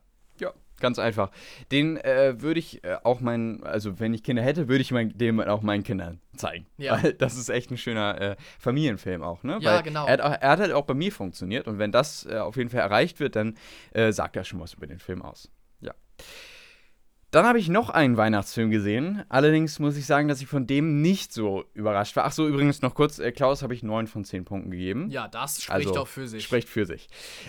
Ganz einfach. Den äh, würde ich äh, auch meinen, also wenn ich Kinder hätte, würde ich mein, dem auch meinen Kindern zeigen. Ja. [laughs] Weil das ist echt ein schöner äh, Familienfilm auch, ne? Ja, Weil genau. Er hat, auch, er hat halt auch bei mir funktioniert und wenn das äh, auf jeden Fall erreicht wird, dann äh, sagt er schon was über den Film aus. Ja. Dann habe ich noch einen Weihnachtsfilm gesehen. Allerdings muss ich sagen, dass ich von dem nicht so überrascht war. Ach so, übrigens noch kurz, äh, Klaus habe ich 9 von 10 Punkten gegeben. Ja, das spricht Also, doch für sich. Spricht für sich.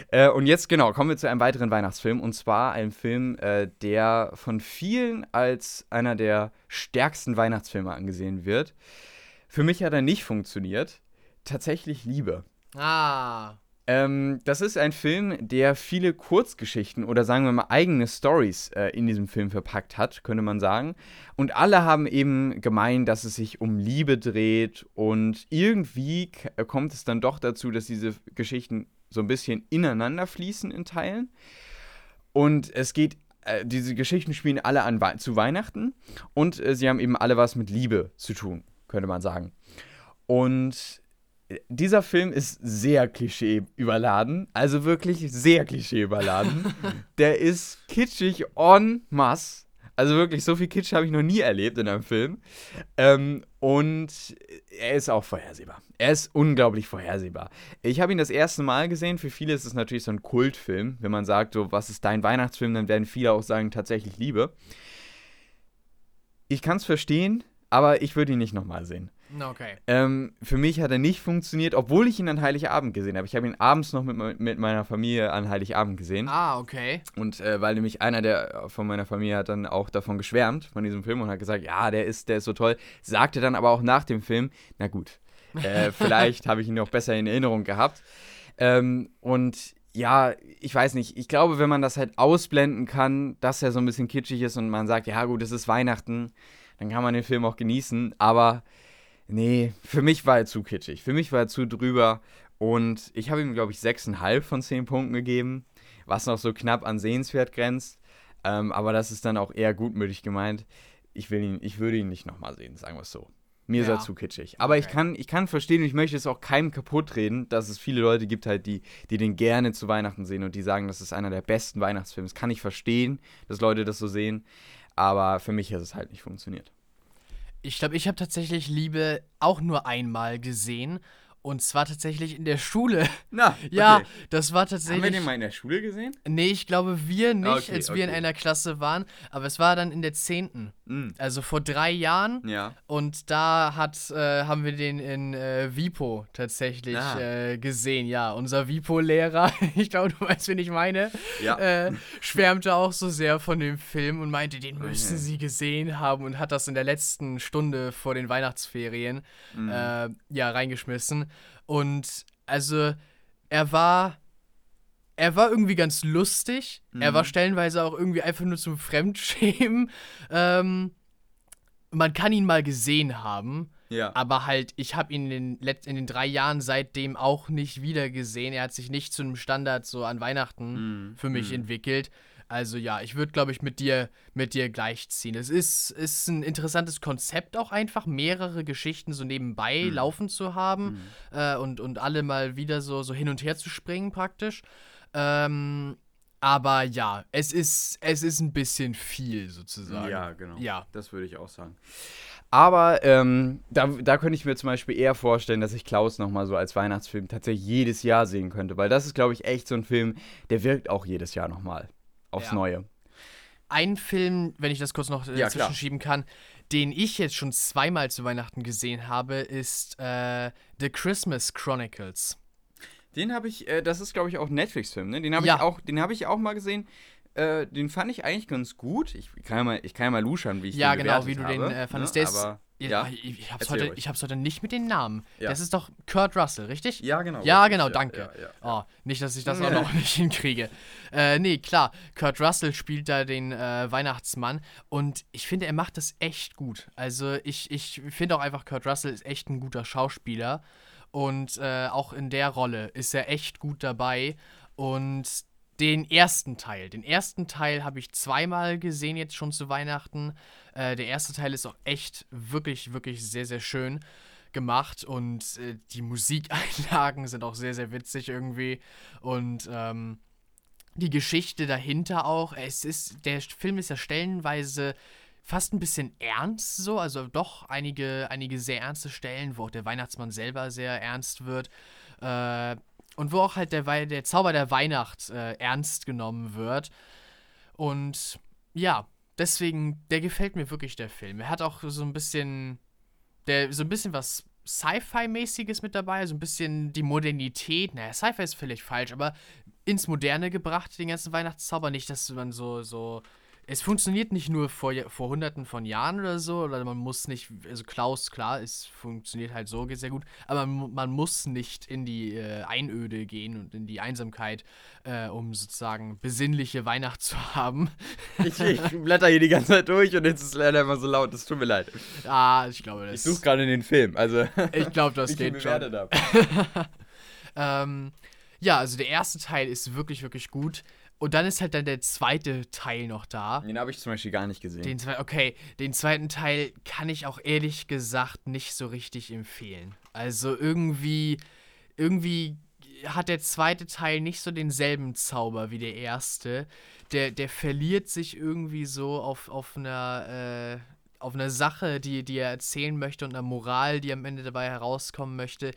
Äh, und jetzt, genau, kommen wir zu einem weiteren Weihnachtsfilm. Und zwar einem Film, äh, der von vielen als einer der stärksten Weihnachtsfilme angesehen wird. Für mich hat er nicht funktioniert. Tatsächlich Liebe. Ah, Ähm, das ist ein Film, der viele Kurzgeschichten oder sagen wir mal eigene Stories äh, in diesem Film verpackt hat, könnte man sagen. Und alle haben eben gemeint, dass es sich um Liebe dreht und irgendwie äh, kommt es dann doch dazu, dass diese Geschichten so ein bisschen ineinander fließen in Teilen. Und es geht, äh, diese Geschichten spielen alle an, zu Weihnachten und äh, sie haben eben alle was mit Liebe zu tun, könnte man sagen. Und dieser Film ist sehr Klischee überladen, also wirklich sehr Klischee überladen. [laughs] Der ist kitschig en masse. Also wirklich, so viel Kitsch habe ich noch nie erlebt in einem Film. Ähm, und er ist auch vorhersehbar. Er ist unglaublich vorhersehbar. Ich habe ihn das erste Mal gesehen. Für viele ist es natürlich so ein Kultfilm. Wenn man sagt, so, was ist dein Weihnachtsfilm, dann werden viele auch sagen, tatsächlich Liebe. Ich kann es verstehen, aber ich würde ihn nicht nochmal sehen. Okay. Ähm, für mich hat er nicht funktioniert, obwohl ich ihn an Heiligabend gesehen habe. Ich habe ihn abends noch mit, mit meiner Familie an Heiligabend gesehen. Ah, okay. Und äh, weil nämlich einer der von meiner Familie hat dann auch davon geschwärmt, von diesem Film, und hat gesagt, ja, der ist, der ist so toll. Sagte dann aber auch nach dem Film, na gut, äh, [laughs] vielleicht habe ich ihn noch besser in Erinnerung gehabt. Ähm, und ja, ich weiß nicht, ich glaube, wenn man das halt ausblenden kann, dass er so ein bisschen kitschig ist und man sagt, ja gut, es ist Weihnachten, dann kann man den Film auch genießen, aber nee, für mich war er zu kitschig, für mich war er zu drüber und ich habe ihm, glaube ich, 6,5 von 10 Punkten gegeben, was noch so knapp an sehenswert grenzt, ähm, aber das ist dann auch eher gutmütig gemeint. Ich, will ihn, ich würde ihn nicht nochmal sehen, sagen wir es so. Mir ja. ist er zu kitschig. Aber okay. ich, kann, ich kann verstehen und ich möchte es auch keinem kaputt reden, dass es viele Leute gibt halt, die, die den gerne zu Weihnachten sehen und die sagen, das ist einer der besten Weihnachtsfilme. Das kann ich verstehen, dass Leute das so sehen. Aber für mich hat es halt nicht funktioniert. Ich glaube, ich habe tatsächlich Liebe auch nur einmal gesehen und zwar tatsächlich in der Schule. [laughs] Na, [laughs] ja, okay. das war tatsächlich. Haben wir den mal in der Schule gesehen? Nee, ich glaube wir nicht, okay, als wir okay. in einer Klasse waren. Aber es war dann in der 10. Mm. Also vor drei Jahren. Ja. Und da hat, äh, haben wir den in äh, Vipo tatsächlich ah. äh, gesehen. Ja, unser Vipo-Lehrer, [laughs] ich glaube, du weißt, wen ich meine, ja. Äh, schwärmte auch so sehr von dem Film und meinte, den müssen sie gesehen haben und hat das in der letzten Stunde vor den Weihnachtsferien mm. ja reingeschmissen. Und also, er war. Er war irgendwie ganz lustig. Mhm. Er war mhm. stellenweise auch irgendwie einfach nur zum Fremdschämen. [laughs] Ähm, man kann ihn mal gesehen haben. Ja. Aber halt, ich habe ihn in den, in den drei Jahren seitdem auch nicht wieder gesehen. Er hat sich nicht zu einem Standard so an Weihnachten mm. für mich mm. entwickelt. Also ja, ich würde, glaube ich, mit dir, mit dir gleichziehen. Es ist, ist ein interessantes Konzept auch einfach, mehrere Geschichten so nebenbei mhm. laufen zu haben mhm. äh, und, und alle mal wieder so, so hin und her zu springen praktisch. Ähm, aber ja, es ist, es ist ein bisschen viel sozusagen. Ja, genau. Ja. Das würde ich auch sagen. Aber ähm, da, da könnte ich mir zum Beispiel eher vorstellen, dass ich Klaus nochmal so als Weihnachtsfilm tatsächlich jedes Jahr sehen könnte. Weil das ist, glaube ich, echt so ein Film, der wirkt auch jedes Jahr nochmal aufs ja. Neue. Ein Film, wenn ich das kurz noch äh, ja, zwischenschieben kann, den ich jetzt schon zweimal zu Weihnachten gesehen habe, ist äh, The Christmas Chronicles. Den habe ich, äh, das ist glaube ich auch ein Netflix-Film, ne? Den habe ja. ich auch, den habe ich auch mal gesehen. Äh, den fand ich eigentlich ganz gut. Ich kann ja mal, ich kann ja mal luschern, wie ich ja, den genau, wie du habe, den äh, fandest. Ne? Der ist, ja, ich, ich hab's, heute, ich hab's heute nicht mit den Namen. Ja. Das ist doch Kurt Russell, richtig? Ja, genau. Ja, genau, ja, danke. Ja, oh, nicht, dass ich das [laughs] auch noch nicht hinkriege. Äh, nee, klar, Kurt Russell spielt da den äh, Weihnachtsmann und ich finde, er macht das echt gut. Also ich, ich finde auch einfach, Kurt Russell ist echt ein guter Schauspieler und äh, auch in der Rolle ist er echt gut dabei und den ersten Teil. Den ersten Teil habe ich zweimal gesehen jetzt schon zu Weihnachten. Äh, der erste Teil ist auch echt wirklich, wirklich sehr, sehr schön gemacht und äh, die [laughs] Musikeinlagen sind auch sehr, sehr witzig irgendwie und ähm, die Geschichte dahinter auch. Es ist, der Film ist ja stellenweise fast ein bisschen ernst so, also doch einige, einige sehr ernste Stellen, wo auch der Weihnachtsmann selber sehr ernst wird. Äh, und wo auch halt der, der Zauber der Weihnacht äh, ernst genommen wird. Und ja, deswegen, der gefällt mir wirklich, der Film. Er hat auch so ein bisschen, der, so ein bisschen was Sci-Fi-mäßiges mit dabei, so ein bisschen die Modernität. Naja, Sci-Fi ist völlig falsch, aber ins Moderne gebracht, den ganzen Weihnachtszauber. Nicht, dass man so, so es funktioniert nicht nur vor, vor hunderten von Jahren oder so, oder man muss nicht, also Klaus, klar, es funktioniert halt so sehr gut, aber man, man muss nicht in die äh, Einöde gehen und in die Einsamkeit, äh, um sozusagen besinnliche Weihnacht [laughs] zu haben. Ich, ich, blätter hier die ganze Zeit durch und jetzt ist es leider immer so laut, das tut mir leid. Ah, ich glaube, das... Ich suche gerade den Film, also... [laughs] Ich glaube, das [laughs] geht schon. ähm, ja, also der erste Teil ist wirklich, wirklich gut. Und dann ist halt dann der zweite Teil noch da. Den habe ich zum Beispiel gar nicht gesehen. Den zwei, okay, den zweiten Teil kann ich auch ehrlich gesagt nicht so richtig empfehlen. Also irgendwie, irgendwie hat der zweite Teil nicht so denselben Zauber wie der erste. Der, der verliert sich irgendwie so auf, auf einer, äh, auf einer Sache, die, die er erzählen möchte und einer Moral, die am Ende dabei herauskommen möchte,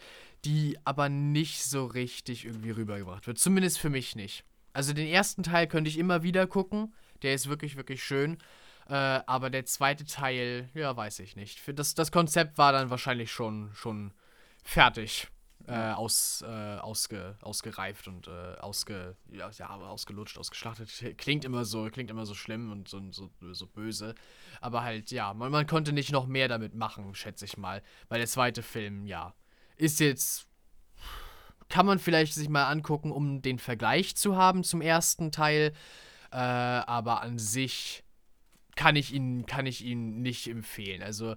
die aber nicht so richtig irgendwie rübergebracht wird. Zumindest für mich nicht. Also den ersten Teil könnte ich immer wieder gucken. Der ist wirklich, wirklich schön. Äh, aber der zweite Teil, ja, weiß ich nicht. Für das, das Konzept war dann wahrscheinlich schon, schon fertig. Äh, aus, äh, ausge, ausgereift und äh, ausge, ja, ja, ausgelutscht, ausgeschlachtet. [laughs] Klingt immer so, klingt immer so schlimm und so, so, so böse. Aber halt, ja, man, man konnte nicht noch mehr damit machen, schätze ich mal. Weil der zweite Film, ja, ist jetzt. Kann man vielleicht sich mal angucken, um den Vergleich zu haben zum ersten Teil. Äh, aber an sich kann ich ihn, kann ich ihn nicht empfehlen. Also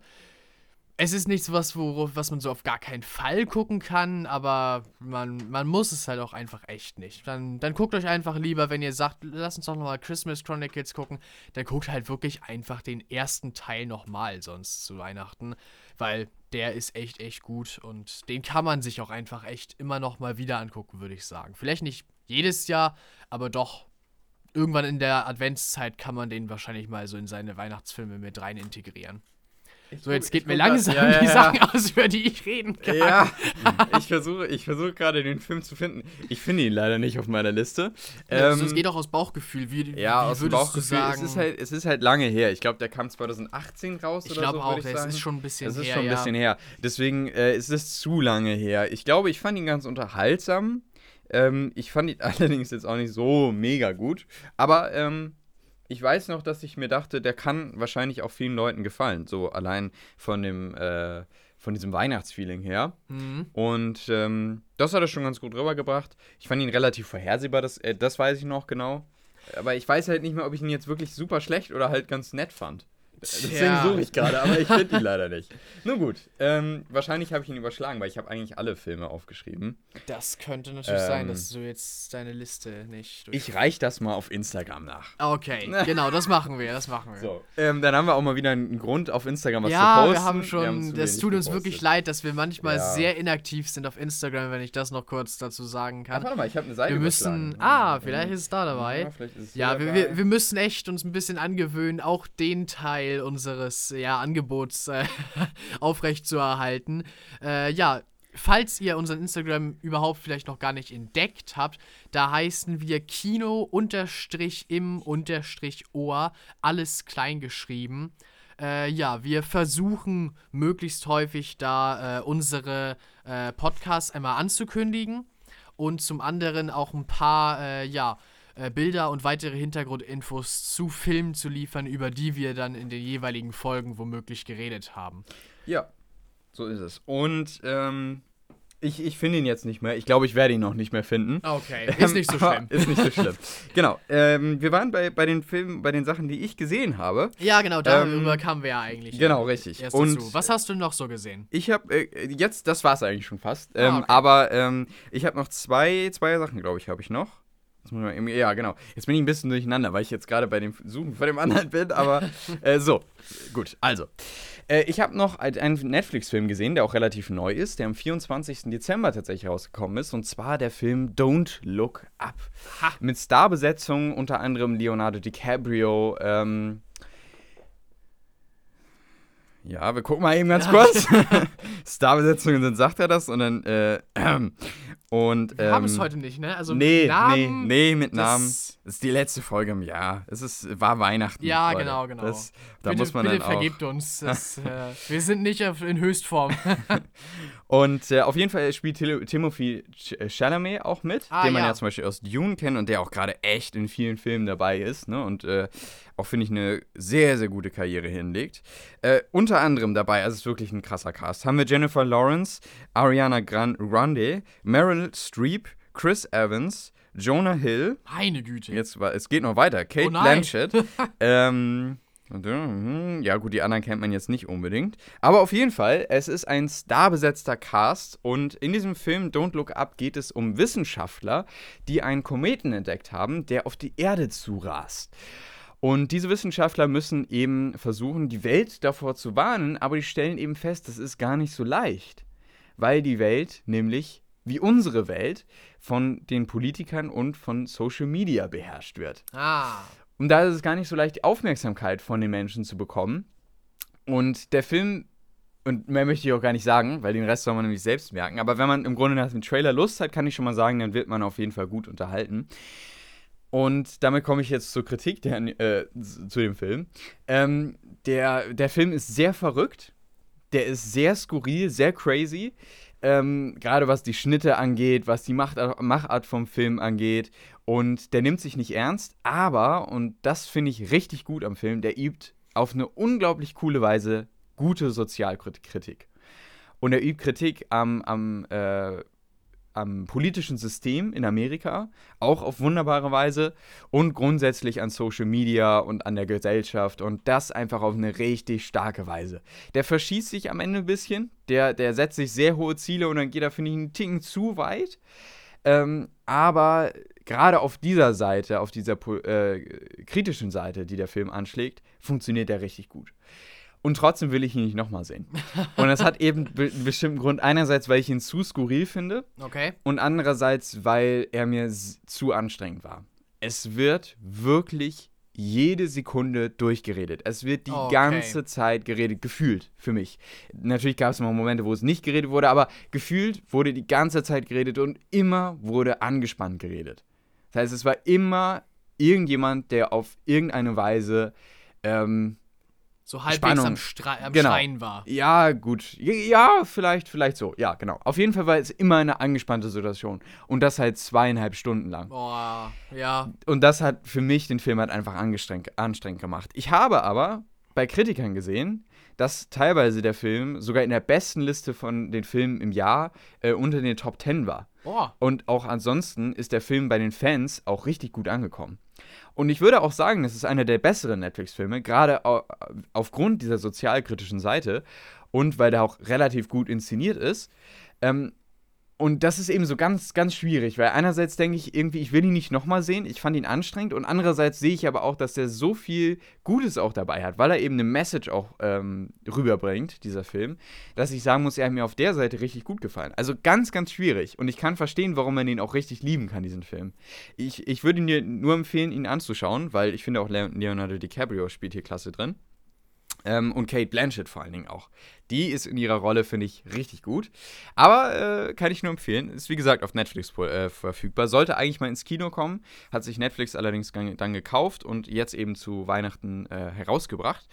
es ist nichts, was, worauf, was man so auf gar keinen Fall gucken kann, aber man, man muss es halt auch einfach echt nicht. Dann, dann guckt euch einfach lieber, wenn ihr sagt, lass uns doch nochmal Christmas Chronicles gucken, dann guckt halt wirklich einfach den ersten Teil nochmal sonst zu Weihnachten, weil der ist echt, echt gut und den kann man sich auch einfach echt immer nochmal wieder angucken, würde ich sagen. Vielleicht nicht jedes Jahr, aber doch irgendwann in der Adventszeit kann man den wahrscheinlich mal so in seine Weihnachtsfilme mit rein integrieren. So, jetzt geht mir langsam ja, ja, die Sachen aus, über die ich reden kann. Ja, ich versuche ich versuch gerade den Film zu finden. Ich finde ihn leider nicht auf meiner Liste. Ähm, es geht auch aus Bauchgefühl. Wie, ja, wie aus dem Bauchgefühl. Es ist, halt, es ist halt lange her. Ich glaube, der kam 2018 raus ich oder so. Ich glaube auch, der ist schon ein bisschen her. Das ist schon ein bisschen her. Deswegen äh, ist es zu lange her. Ich glaube, ich fand ihn ganz unterhaltsam. Ähm, ich fand ihn [laughs] allerdings jetzt auch nicht so mega gut. Aber ähm, ich weiß noch, dass ich mir dachte, der kann wahrscheinlich auch vielen Leuten gefallen. So allein von dem, äh, von diesem Weihnachtsfeeling her. Mhm. Und ähm, das hat er schon ganz gut rübergebracht. Ich fand ihn relativ vorhersehbar, das, äh, das weiß ich noch genau. Aber ich weiß halt nicht mehr, ob ich ihn jetzt wirklich super schlecht oder halt ganz nett fand. Deswegen suche ich gerade, aber ich finde ihn [laughs] leider nicht. Nun gut, ähm, wahrscheinlich habe ich ihn überschlagen, weil ich habe eigentlich alle Filme aufgeschrieben. Das könnte natürlich ähm, sein, dass du jetzt deine Liste nicht. Ich reiche das mal auf Instagram nach. Okay, [laughs] genau, das machen wir, das machen wir. So, ähm, dann haben wir auch mal wieder einen Grund auf Instagram was ja, zu posten. Ja, wir haben schon. das tut uns wirklich leid, dass wir manchmal ja. sehr inaktiv sind auf Instagram, wenn ich das noch kurz dazu sagen kann. Ach, warte mal, ich habe eine Seite. Wir müssen. Ah, vielleicht ist es da dabei. Ja, vielleicht ist es ja wir, wir, wir müssen echt uns ein bisschen angewöhnen, auch den Teil Teil unseres ja, Angebots äh, [laughs] aufrechtzuerhalten. Äh, ja, falls ihr unseren Instagram überhaupt vielleicht noch gar nicht entdeckt habt, da heißen wir Kino im Ohr, alles klein geschrieben. Äh, ja, wir versuchen möglichst häufig da äh, unsere äh, Podcasts einmal anzukündigen und zum anderen auch ein paar, äh, ja, äh, Bilder und weitere Hintergrundinfos zu Filmen zu liefern, über die wir dann in den jeweiligen Folgen womöglich geredet haben. Ja, so ist es. Und ähm, ich, ich finde ihn jetzt nicht mehr. Ich glaube, ich werde ihn noch nicht mehr finden. Okay, ist nicht so [laughs] schlimm. ist nicht so schlimm. genau. Ähm, wir waren bei, bei den Filmen, bei den Sachen, die ich gesehen habe. Ja, genau, darüber ähm, kamen wir ja eigentlich. Genau, richtig. Erst Und dazu. Was hast du noch so gesehen? Ich habe äh, jetzt, das war es eigentlich schon fast. Ah, ähm, okay. Aber ähm, ich habe noch zwei, zwei Sachen, glaube ich, habe ich noch ja, genau. Jetzt bin ich ein bisschen durcheinander, weil ich jetzt gerade bei dem Suchen von dem anderen bin, aber [laughs] äh, so, gut, also. Äh, ich habe noch einen Netflix-Film gesehen, der auch relativ neu ist, der am 24. Dezember tatsächlich rausgekommen ist, und zwar der Film Don't Look Up. Ha. Mit Starbesetzung unter anderem Leonardo DiCaprio, ähm, ja, wir gucken mal eben ganz kurz. [laughs] Starbesetzungen sind, sagt er das, und dann, äh, und, Wir haben es ähm, heute nicht, ne? Also nee, Namen, nee, nee, mit Namen. Das ist die letzte Folge im Jahr. Es ist, war Weihnachten. Ja, Leute. genau, genau. Das, da bitte, muss man bitte dann vergebt auch. uns. [laughs] Das, äh, wir sind nicht in Höchstform. [laughs] und äh, auf jeden Fall spielt Timothy äh, Chalamet auch mit, ah, den man ja. ja. zum Beispiel aus Dune kennt und der auch gerade echt in vielen Filmen dabei ist. Ne? Und äh, auch, finde ich, eine sehr, sehr gute Karriere hinlegt. Äh, unter anderem dabei, also es ist wirklich ein krasser Cast, haben wir Jennifer Lawrence, Ariana Grande, Meryl Streep, Chris Evans, Jonah Hill. Meine Güte. Jetzt es geht noch weiter. Kate oh Blanchett. [laughs] ähm, hm, ja, gut, die anderen kennt man jetzt nicht unbedingt. Aber auf jeden Fall, es ist ein starbesetzter Cast und in diesem Film Don't Look Up geht es um Wissenschaftler, die einen Kometen entdeckt haben, der auf die Erde zurast. Und diese Wissenschaftler müssen eben versuchen, die Welt davor zu warnen, aber die stellen eben fest, das ist gar nicht so leicht. Weil die Welt nämlich, wie unsere Welt, von den Politikern und von Social Media beherrscht wird. Ah. Und da ist es gar nicht so leicht, die Aufmerksamkeit von den Menschen zu bekommen. Und der Film, und mehr möchte ich auch gar nicht sagen, weil den Rest soll man nämlich selbst merken. Aber wenn man im Grunde nach dem Trailer Lust hat, kann ich schon mal sagen, dann wird man auf jeden Fall gut unterhalten. Und damit komme ich jetzt zur Kritik der, äh, zu dem Film. Ähm, der, der Film ist sehr verrückt. Der ist sehr skurril, sehr crazy. Ähm, Gerade was die Schnitte angeht, was die Machart, Machart vom Film angeht. Und der nimmt sich nicht ernst, aber, und das finde ich richtig gut am Film, der übt auf eine unglaublich coole Weise gute Sozialkritik. Und er übt Kritik am, am äh, am politischen System in Amerika, auch auf wunderbare Weise und grundsätzlich an Social Media und an der Gesellschaft und das einfach auf eine richtig starke Weise. Der verschießt sich am Ende ein bisschen, der, der setzt sich sehr hohe Ziele und dann geht er, finde ich, einen Ticken zu weit. Ähm, aber gerade auf dieser Seite, auf dieser äh, kritischen Seite, die der Film anschlägt, funktioniert er richtig gut. Und trotzdem will ich ihn nicht nochmal sehen. Und das hat [laughs] eben be einen bestimmten Grund. Einerseits, weil ich ihn zu skurril finde. Okay. Und andererseits, weil er mir zu anstrengend war. Es wird wirklich jede Sekunde durchgeredet. Es wird die okay. ganze Zeit geredet, gefühlt für mich. Natürlich gab es mal Momente, wo es nicht geredet wurde, aber gefühlt wurde die ganze Zeit geredet und immer wurde angespannt geredet. Das heißt, es war immer irgendjemand, der auf irgendeine Weise ähm, so halbwegs am, Stre am genau. Schreien war. Ja, gut. Ja, vielleicht, vielleicht so. Ja, genau. Auf jeden Fall war es immer eine angespannte Situation. Und das halt zweieinhalb Stunden lang. Boah, ja. Und das hat für mich den Film halt einfach angestrengend, anstrengend gemacht. Ich habe aber bei Kritikern gesehen, dass teilweise der Film sogar in der besten Liste von den Filmen im Jahr äh, unter den Top Ten war. Oh. Und auch ansonsten ist der Film bei den Fans auch richtig gut angekommen. Und ich würde auch sagen, das ist einer der besseren Netflix-Filme, gerade aufgrund dieser sozialkritischen Seite und weil der auch relativ gut inszeniert ist. Ähm, und das ist eben so ganz, ganz schwierig, weil einerseits denke ich irgendwie, ich will ihn nicht nochmal sehen, ich fand ihn anstrengend und andererseits sehe ich aber auch, dass er so viel Gutes auch dabei hat, weil er eben eine Message auch ähm, rüberbringt, dieser Film, dass ich sagen muss, er hat mir auf der Seite richtig gut gefallen. Also ganz, ganz schwierig und ich kann verstehen, warum man ihn auch richtig lieben kann, diesen Film. Ich, ich würde dir nur empfehlen, ihn anzuschauen, weil ich finde auch Leonardo DiCaprio spielt hier klasse drin. Ähm, und Kate Blanchett vor allen Dingen auch. Die ist in ihrer Rolle, finde ich, richtig gut. Aber äh, kann ich nur empfehlen. Ist wie gesagt auf Netflix äh, verfügbar. Sollte eigentlich mal ins Kino kommen. Hat sich Netflix allerdings dann gekauft und jetzt eben zu Weihnachten äh, herausgebracht.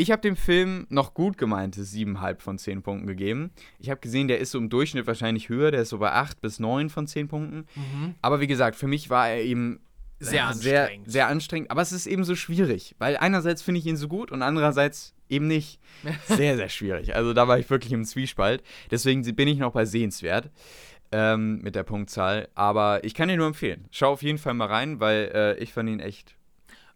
Ich habe dem Film noch gut gemeinte 7,5 von 10 Punkten gegeben. Ich habe gesehen, der ist so im Durchschnitt wahrscheinlich höher. Der ist so bei 8 bis 9 von 10 Punkten. Mhm. Aber wie gesagt, für mich war er eben sehr anstrengend. Sehr, sehr anstrengend. Aber es ist eben so schwierig, weil einerseits finde ich ihn so gut und andererseits eben nicht. [laughs] Sehr, sehr schwierig. Also da war ich wirklich im Zwiespalt. Deswegen bin ich noch bei sehenswert ähm, mit der Punktzahl. Aber ich kann ihn nur empfehlen. Schau auf jeden Fall mal rein, weil äh, ich fand ihn echt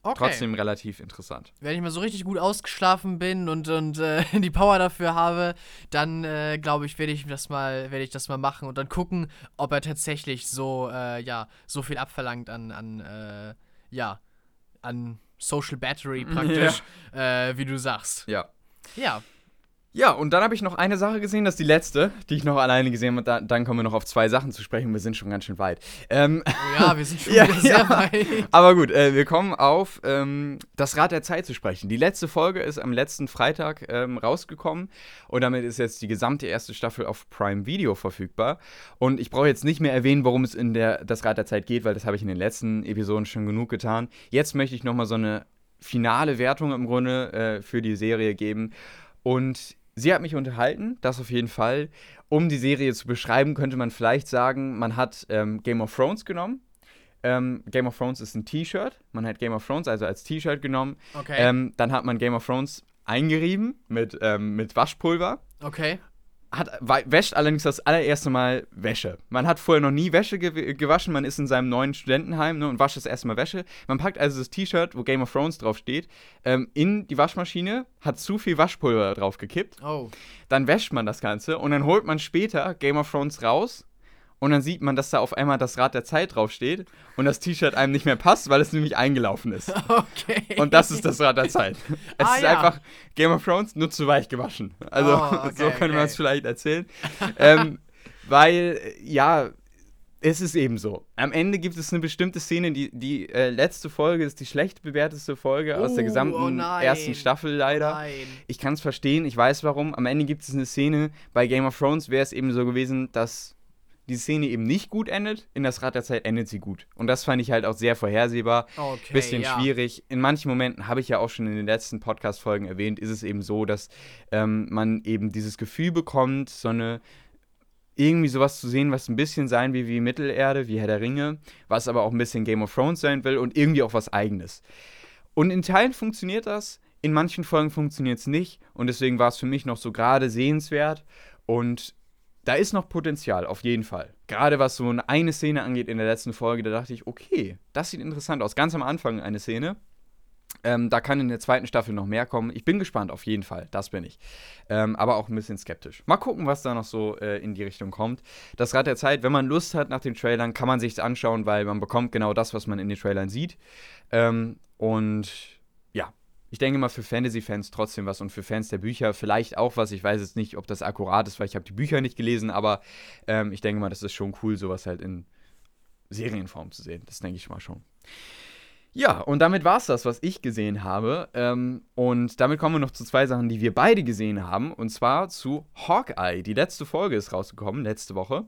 Okay. Trotzdem relativ interessant. Wenn ich mal so richtig gut ausgeschlafen bin und, und äh, [laughs] die Power dafür habe, dann äh, glaube ich, werde ich das mal, werde ich das mal machen und dann gucken, ob er tatsächlich so, äh, ja, so viel abverlangt an, an, äh, ja, an Social Battery praktisch, ja. Äh, wie du sagst. Ja. Ja. Ja, und dann habe ich noch eine Sache gesehen, das ist die letzte, die ich noch alleine gesehen habe. Da, dann kommen wir noch auf zwei Sachen zu sprechen. Wir sind schon ganz schön weit. Ähm, oh ja, wir sind [laughs] schon ja, sehr ja. weit. Aber gut, äh, wir kommen auf ähm, das Rad der Zeit zu sprechen. Die letzte Folge ist am letzten Freitag ähm, rausgekommen und damit ist jetzt die gesamte erste Staffel auf Prime Video verfügbar. Und ich brauche jetzt nicht mehr erwähnen, worum es in der, das Rad der Zeit geht, weil das habe ich in den letzten Episoden schon genug getan. Jetzt möchte ich nochmal so eine finale Wertung im Grunde äh, für die Serie geben. Und Sie hat mich unterhalten, das auf jeden Fall. Um die Serie zu beschreiben, könnte man vielleicht sagen, man hat ähm, Game of Thrones genommen. Ähm, Game of Thrones ist ein T-Shirt. Man hat Game of Thrones also als T-Shirt genommen. Okay. Ähm, dann hat man Game of Thrones eingerieben mit, ähm, mit Waschpulver. Okay hat, wäscht allerdings das allererste Mal Wäsche. Man hat vorher noch nie Wäsche ge gewaschen, man ist in seinem neuen Studentenheim ne, und wascht das erste Mal Wäsche. Man packt also das T-Shirt, wo Game of Thrones drauf steht, ähm, in die Waschmaschine, hat zu viel Waschpulver drauf gekippt. Oh. Dann wäscht man das Ganze und dann holt man später Game of Thrones raus und dann sieht man, dass da auf einmal das Rad der Zeit draufsteht und das T-Shirt einem nicht mehr passt, weil es nämlich eingelaufen ist. [laughs] Okay. Und das ist das Rad der Zeit. [laughs] Es ah, ist ja. einfach Game of Thrones nur zu weich gewaschen. Also oh, [laughs] okay, so könnte okay. man es vielleicht erzählen. ähm, weil, ja, es ist eben so. Am Ende gibt es eine bestimmte Szene, die, die äh, letzte Folge ist die schlecht bewerteste Folge oh, aus der oh, gesamten oh ersten Staffel leider. Nein. Ich kann es verstehen, ich weiß warum. Am Ende gibt es eine Szene, bei Game of Thrones wäre es eben so gewesen, dass die Szene eben nicht gut endet, in das Rad der Zeit endet sie gut. Und das fand ich halt auch sehr vorhersehbar. Okay, bisschen ja. schwierig. In manchen Momenten, habe ich ja auch schon in den letzten Podcast-Folgen erwähnt, ist es eben so, dass ähm, man eben dieses Gefühl bekommt, so eine irgendwie sowas zu sehen, was ein bisschen sein will wie Mittelerde, wie Herr der Ringe, was aber auch ein bisschen Game of Thrones sein will und irgendwie auch was Eigenes. Und in Teilen funktioniert das, in manchen Folgen funktioniert es nicht und deswegen war es für mich noch so gerade sehenswert und da ist noch Potenzial, auf jeden Fall. Gerade was so eine Szene angeht in der letzten Folge, da dachte ich, okay, das sieht interessant aus. Ganz am Anfang eine Szene. Ähm, da kann in der zweiten Staffel noch mehr kommen. Ich bin gespannt, auf jeden Fall. Das bin ich. Ähm, aber auch ein bisschen skeptisch. Mal gucken, was da noch so äh, in die Richtung kommt. Das Rad der Zeit, wenn man Lust hat nach den Trailern, kann man sich anschauen, weil man bekommt genau das, was man in den Trailern sieht. Ähm, und ich denke mal für Fantasy-Fans trotzdem was und für Fans der Bücher vielleicht auch was. Ich weiß jetzt nicht, ob das akkurat ist, weil ich habe die Bücher nicht gelesen, aber ähm, ich denke mal, das ist schon cool, sowas halt in Serienform zu sehen. Das denke ich mal schon. Ja, und damit war es das, was ich gesehen habe. Ähm, und damit kommen wir noch zu zwei Sachen, die wir beide gesehen haben. Und zwar zu Hawkeye. Die letzte Folge ist rausgekommen, letzte Woche.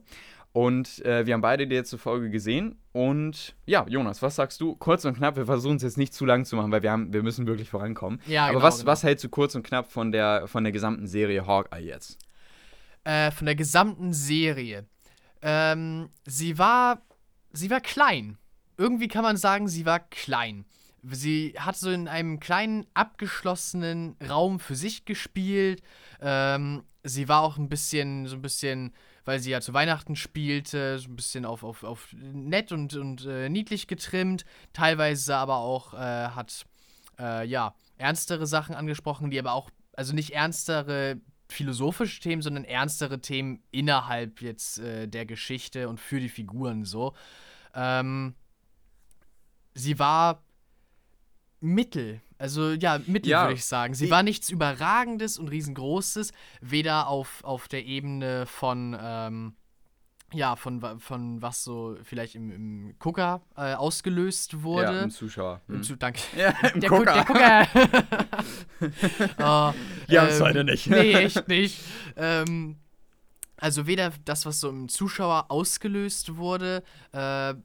Und äh, wir haben beide die letzte Folge gesehen. Und ja, Jonas, was sagst du? Kurz und knapp, wir versuchen es jetzt nicht zu lang zu machen, weil wir, haben, wir müssen wirklich vorankommen. Ja, Aber genau, was, genau. was hältst du kurz und knapp von der, von der gesamten Serie Hawkeye jetzt? Äh, von der gesamten Serie. Ähm, sie war. Sie war klein. Irgendwie kann man sagen, sie war klein. Sie hat so in einem kleinen, abgeschlossenen Raum für sich gespielt. Ähm, sie war auch ein bisschen, so ein bisschen, weil sie ja zu Weihnachten spielte, so ein bisschen auf, auf, auf nett und, und äh, niedlich getrimmt. Teilweise aber auch äh, hat, äh, ja, ernstere Sachen angesprochen, die aber auch, also nicht ernstere philosophische Themen, sondern ernstere Themen innerhalb jetzt äh, der Geschichte und für die Figuren so. Ähm, sie war mittel. Also ja, mittel Ja. würde ich sagen. Sie Ich- war nichts Überragendes und Riesengroßes, weder auf, auf der Ebene von, ähm, ja, von, von was so vielleicht im, im Gucker äh, ausgelöst Ja, wurde. im Zuschauer. Im Hm. Zu- danke. Ja, im Der, Gu der Gucker. [laughs] [laughs] oh, Ja, das leider nicht. Nee, echt nicht. Ähm, also weder das, was so im Zuschauer ausgelöst wurde, äh,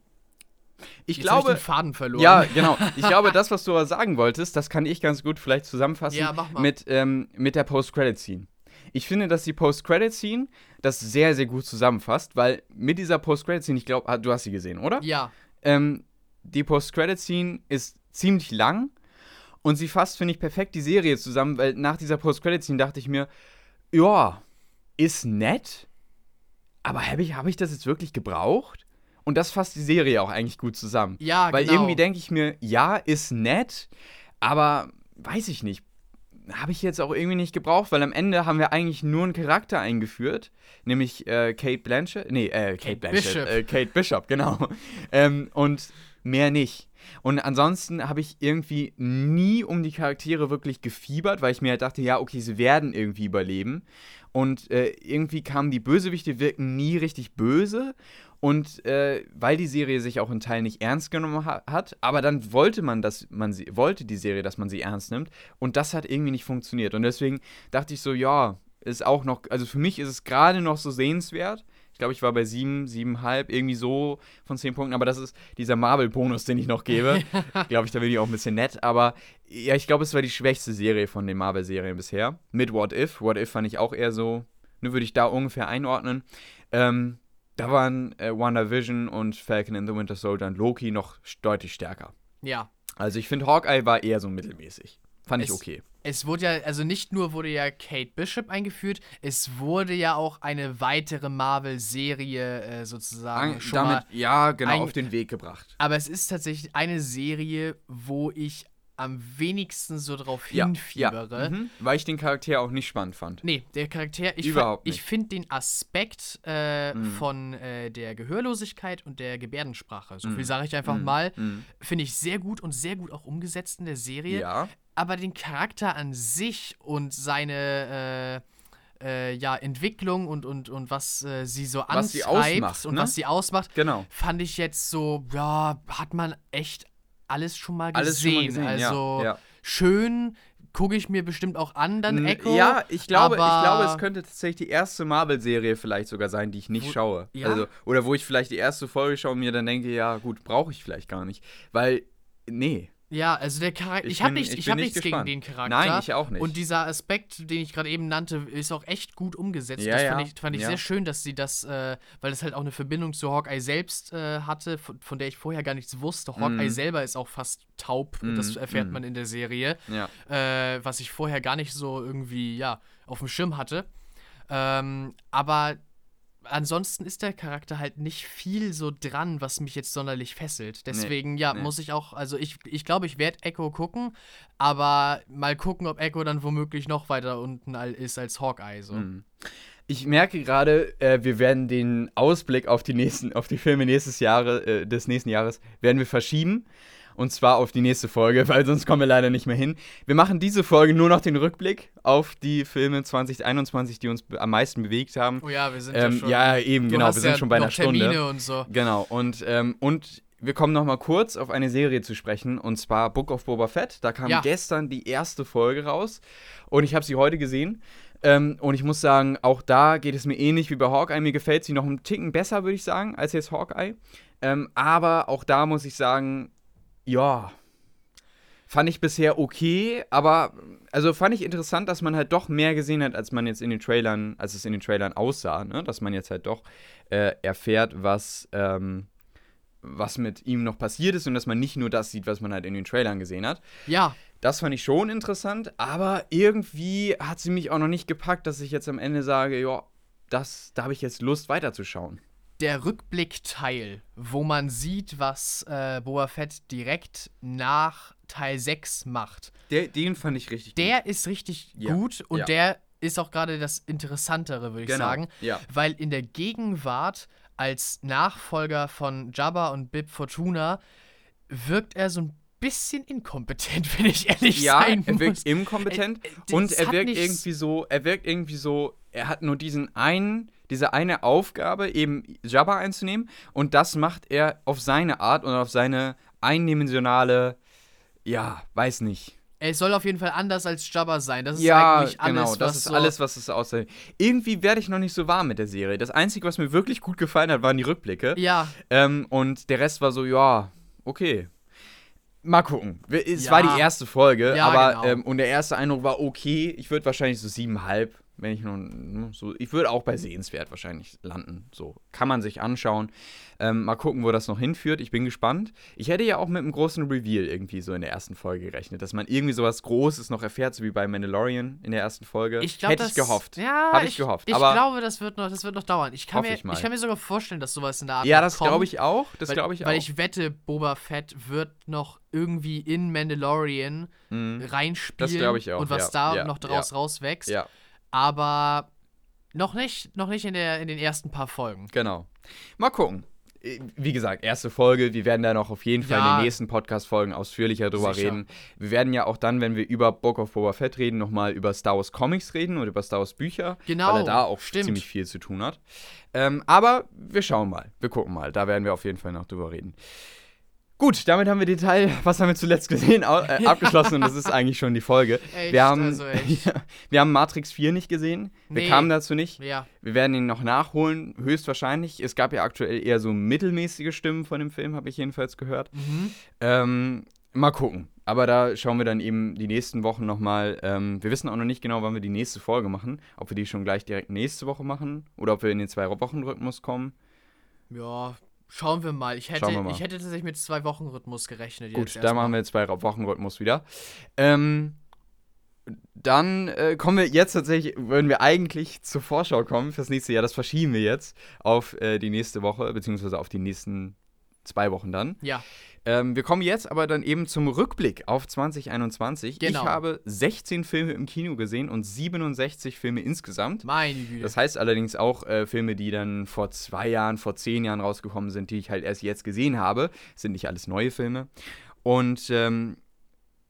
Ich jetzt glaube, ich den Faden verloren. Ja, [laughs] genau. Ich glaube, das, was du aber sagen wolltest, das kann ich ganz gut vielleicht zusammenfassen Ja, mit, ähm, mit der Post-Credit-Scene. Ich finde, dass die Post-Credit-Scene das sehr, sehr gut zusammenfasst, weil mit dieser Post-Credit-Scene, ich glaube, du hast sie gesehen, oder? Ja, Ähm, die Post-Credit-Scene ist ziemlich lang und sie fasst, finde ich, perfekt die Serie zusammen, weil nach dieser Post-Credit-Scene dachte ich mir, ja, ist nett, aber habe ich, hab ich das jetzt wirklich gebraucht? Und das fasst die Serie auch eigentlich gut zusammen. ja, Weil genau. irgendwie denke ich mir, ja, ist nett, aber weiß ich nicht. Habe ich jetzt auch irgendwie nicht gebraucht, weil am Ende haben wir eigentlich nur einen Charakter eingeführt, nämlich äh, Kate Blanchett. Nee, äh, Kate, Kate Blanchett. Bishop. Äh, Kate Bishop, genau. [laughs] ähm, und mehr nicht. Und ansonsten habe ich irgendwie nie um die Charaktere wirklich gefiebert, weil ich mir halt dachte, ja, okay, sie werden irgendwie überleben. Und äh, irgendwie kamen die Bösewichte wirken nie richtig böse. Und äh, weil die Serie sich auch in Teilen nicht ernst genommen ha hat, aber dann wollte man, dass man sie, wollte die Serie, dass man sie ernst nimmt. Und das hat irgendwie nicht funktioniert. Und deswegen dachte ich so, ja, ist auch noch, also für mich ist es gerade noch so sehenswert. Ich glaube, ich war bei sieben, siebenhalb, irgendwie so von zehn Punkten. Aber das ist dieser Marvel-Bonus, den ich noch gebe. [laughs] glaube ich, da bin ich auch ein bisschen nett. Aber ja, ich glaube, es war die schwächste Serie von den Marvel-Serien bisher. Mit What If. What If fand ich auch eher so, ne, würde ich da ungefähr einordnen. Ähm, da waren äh, WandaVision und Falcon and the Winter Soldier und Loki noch deutlich stärker. Ja. Also ich finde, Hawkeye war eher so mittelmäßig. Fand ich Es- okay. Es wurde ja, also nicht nur wurde ja Kate Bishop eingeführt, es wurde ja auch eine weitere Marvel-Serie äh, sozusagen An- schon mal. damit, ja, genau, ein- auf den Weg gebracht. Aber es ist tatsächlich eine Serie, wo ich am wenigsten so drauf Ja, hinfiebere. Ja, mhm, weil ich den Charakter auch nicht spannend fand. Nee, der Charakter, ich, Überhaupt ich finde den Aspekt äh, Mhm. von äh, der Gehörlosigkeit und der Gebärdensprache, so Mhm. viel sage ich einfach Mhm, mal, mhm. finde ich sehr gut und sehr gut auch umgesetzt in der Serie. Ja, Aber den Charakter an sich und seine äh, äh, ja, Entwicklung und, und, und was äh, sie so antreibt Was sie ausmacht, und ne? was sie ausmacht, genau. fand ich jetzt so, ja, hat man echt alles schon mal gesehen. Alles schon mal gesehen, also ja, ja. schön, gucke ich mir bestimmt auch an, dann Echo. Ja, ich glaube, ich glaube, es könnte tatsächlich die erste Marvel-Serie vielleicht sogar sein, die ich nicht Wo- schaue. ja? Also, oder wo ich vielleicht die erste Folge schaue und mir dann denke, ja, gut, brauche ich vielleicht gar nicht. Weil, nee. Ja, also der Charakter. Ich Ich, habe ich bin hab nicht nichts gespannt. gegen den Charakter. Nein, ich auch nicht. Und dieser Aspekt, den ich gerade eben nannte, ist auch echt gut umgesetzt. Ja, das ja, fand ich, fand ich ja. sehr schön, dass sie das, äh, weil es halt auch eine Verbindung zu Hawkeye selbst äh, hatte, von, von der ich vorher gar nichts wusste. Hawkeye Mhm. selber ist auch fast taub, das Mhm, erfährt mhm. man in der Serie, Ja. äh, was ich vorher gar nicht so irgendwie, ja, auf dem Schirm hatte. Ähm, aber ansonsten ist der Charakter halt nicht viel so dran, was mich jetzt sonderlich fesselt. Deswegen, ja, nee. muss ich auch, also ich glaube, ich, glaub, ich werde Echo gucken, aber mal gucken, ob Echo dann womöglich noch weiter unten ist als Hawkeye. So. Mhm. Ich merke gerade, äh, wir werden den Ausblick auf die nächsten, auf die Filme nächstes Jahre, äh, des nächsten Jahres, werden wir verschieben. Und zwar auf die nächste Folge, [laughs] weil sonst kommen wir leider nicht mehr hin. Wir machen diese Folge nur noch den Rückblick auf die Filme 2021, die uns am meisten bewegt haben. Oh ja, wir sind Ähm, ja schon. ja, eben, genau, wir sind ja schon bei einer Stunde. Termine und so. Genau, und, ähm, und wir kommen noch mal kurz auf eine Serie zu sprechen, und zwar Book of Boba Fett. Da kam Ja. gestern die erste Folge raus und ich habe sie heute gesehen. Ähm, und ich muss sagen, auch da geht es mir ähnlich wie bei Hawkeye. Mir gefällt sie noch einen Ticken besser, würde ich sagen, als jetzt Hawkeye. Ähm, aber auch da muss ich sagen, ja, fand ich bisher okay, aber also fand ich interessant, dass man halt doch mehr gesehen hat, als man jetzt in den Trailern, als es in den Trailern aussah, ne? Dass man jetzt halt doch äh, erfährt, was, ähm, was mit ihm noch passiert ist und dass man nicht nur das sieht, was man halt in den Trailern gesehen hat. Ja, Das fand ich schon interessant, aber irgendwie hat sie mich auch noch nicht gepackt, dass ich jetzt am Ende sage, ja, das, da habe ich jetzt Lust weiterzuschauen. Der Rückblickteil, wo man sieht, was äh, Boba Fett direkt nach Teil 6 macht, Der, den fand ich richtig der ist richtig Ja, gut und ja. der ist auch gerade das Interessantere, würde ich Genau, sagen. ja. Weil in der Gegenwart als Nachfolger von Jabba und Bib Fortuna wirkt er so ein bisschen inkompetent, [laughs] wenn ich ehrlich Ja, sein er wirkt muss. inkompetent Äh, äh, und das er wirkt irgendwie so, er wirkt irgendwie so, er hat nur diesen einen, diese eine Aufgabe, eben Jabba einzunehmen und das macht er auf seine Art und auf seine eindimensionale, ja, weiß nicht. Er soll auf jeden Fall anders als Jabba sein. Das ist ja, eigentlich alles, genau, das was ist so alles, was es aussieht. Irgendwie werde ich noch nicht so warm mit der Serie. Das Einzige, was mir wirklich gut gefallen hat, waren die Rückblicke. Ja, Ähm, und der Rest war so, ja, okay. Mal gucken. Es Ja. war die erste Folge, Ja, aber genau. ähm, und der erste Eindruck war okay. Ich würde wahrscheinlich so siebenhalb, wenn ich nun so, ich würde auch bei sehenswert wahrscheinlich landen. So kann man sich anschauen. Ähm, mal gucken, wo das noch hinführt. Ich bin gespannt. Ich hätte ja auch mit einem großen Reveal irgendwie so in der ersten Folge gerechnet, dass man irgendwie sowas Großes noch erfährt, so wie bei Mandalorian in der ersten Folge. ich glaube, hätte ich gehofft. Ja, Habe ich gehofft. Ich aber glaube, das wird noch, das wird noch dauern. Ich kann, mir, ich ich, kann mir sogar vorstellen, dass sowas in der Art ja, das glaube ich auch. Das weil, glaube ich auch. Weil ich wette, Boba Fett wird noch irgendwie in Mandalorian Mhm. reinspielen Das glaube ich auch, und was ja, da ja, noch draus ja. rauswächst. ja. Aber noch nicht, noch nicht in, der, in den ersten paar Folgen. Genau. Mal gucken. Äh, Wie gesagt, erste Folge. Wir werden da noch auf jeden Fall in Ja. den nächsten Podcast-Folgen ausführlicher drüber Sicher. reden. Wir werden ja auch dann, wenn wir über Book of Boba Fett reden, nochmal über Star Wars Comics reden oder über Star Wars Bücher. Genau, Weil er da auch stimmt. ziemlich viel zu tun hat. Ähm, aber wir schauen mal. Wir gucken mal. Da werden wir auf jeden Fall noch drüber reden. Gut, damit haben wir den Teil, was haben wir zuletzt gesehen, äh, [laughs] abgeschlossen und das ist eigentlich schon die Folge. Echt, wir, haben, also [laughs] wir haben Matrix 4 nicht gesehen. Wir Nee. kamen dazu nicht. Ja, Wir werden ihn noch nachholen, höchstwahrscheinlich. Es gab ja aktuell eher so mittelmäßige Stimmen von dem Film, habe ich jedenfalls gehört. mhm. Ähm, mal gucken. Aber da schauen wir dann eben die nächsten Wochen nochmal. Ähm, wir wissen auch noch nicht genau, wann wir die nächste Folge machen. Ob wir die schon gleich direkt nächste Woche machen oder ob wir in den Zwei-Wochen-Rhythmus kommen. ja, schauen wir mal. Ich hätte, mal. ich hätte tatsächlich mit zwei Wochen Rhythmus gerechnet. Gut, jetzt da machen wir Zwei-Wochen-Rhythmus wieder. Ähm, dann äh, kommen wir jetzt tatsächlich, würden wir eigentlich zur Vorschau kommen fürs nächste Jahr. Das verschieben wir jetzt auf äh, die nächste Woche, beziehungsweise auf die nächsten zwei Wochen dann. Ja, Ähm, wir kommen jetzt aber dann eben zum Rückblick auf 2021. Genau. Ich habe 16 Filme im Kino gesehen und 67 Filme insgesamt. meine Güte. Das heißt allerdings auch äh, Filme, die dann vor zwei Jahren, vor zehn Jahren rausgekommen sind, die ich halt erst jetzt gesehen habe. Das sind nicht alles neue Filme. Und ähm,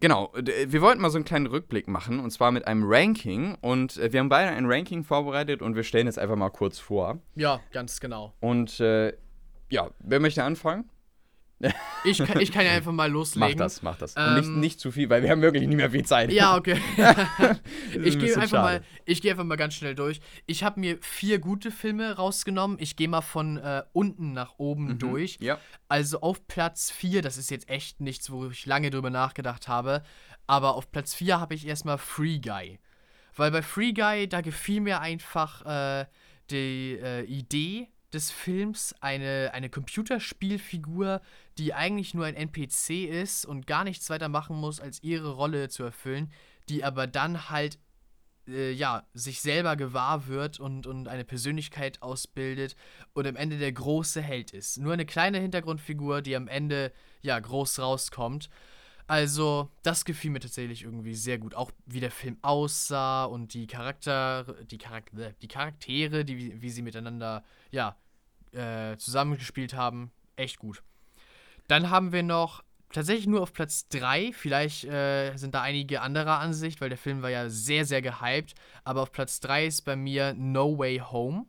genau, d- wir wollten mal so einen kleinen Rückblick machen und zwar mit einem Ranking. Und äh, wir haben beide ein Ranking vorbereitet und wir stellen es einfach mal kurz vor. ja, ganz genau. Und äh, ja, wer möchte anfangen? Ich kann, ich kann ja [laughs] einfach mal loslegen. Mach das, mach das. Ähm, nicht, nicht zu viel, weil wir haben wirklich nicht mehr viel Zeit. Ja, okay. [laughs] [laughs] ich gehe einfach, mal, geh einfach mal ganz schnell durch. Ich habe mir vier gute Filme rausgenommen. Ich gehe mal von äh, unten nach oben mhm, durch. Ja. Also auf Platz vier, das ist jetzt echt nichts, wo ich lange drüber nachgedacht habe. Aber auf Platz vier habe ich erstmal Free Guy. Weil bei Free Guy, da gefiel mir einfach äh, die äh, Idee des Films eine, eine Computerspielfigur, die eigentlich nur ein NPC ist und gar nichts weiter machen muss, als ihre Rolle zu erfüllen, die aber dann halt äh, ja, sich selber gewahr wird und, und eine Persönlichkeit ausbildet und am Ende der große Held ist. Nur eine kleine Hintergrundfigur, die am Ende ja groß rauskommt. Also, das gefiel mir tatsächlich irgendwie sehr gut. Auch wie der Film aussah und die Charakter, die, Charak die Charaktere, die, wie sie miteinander, ja, äh, zusammengespielt haben. Echt gut. Dann haben wir noch tatsächlich nur auf Platz 3. Vielleicht äh, sind da einige anderer Ansicht, weil der Film war ja sehr, sehr gehypt. Aber auf Platz 3 ist bei mir No Way Home.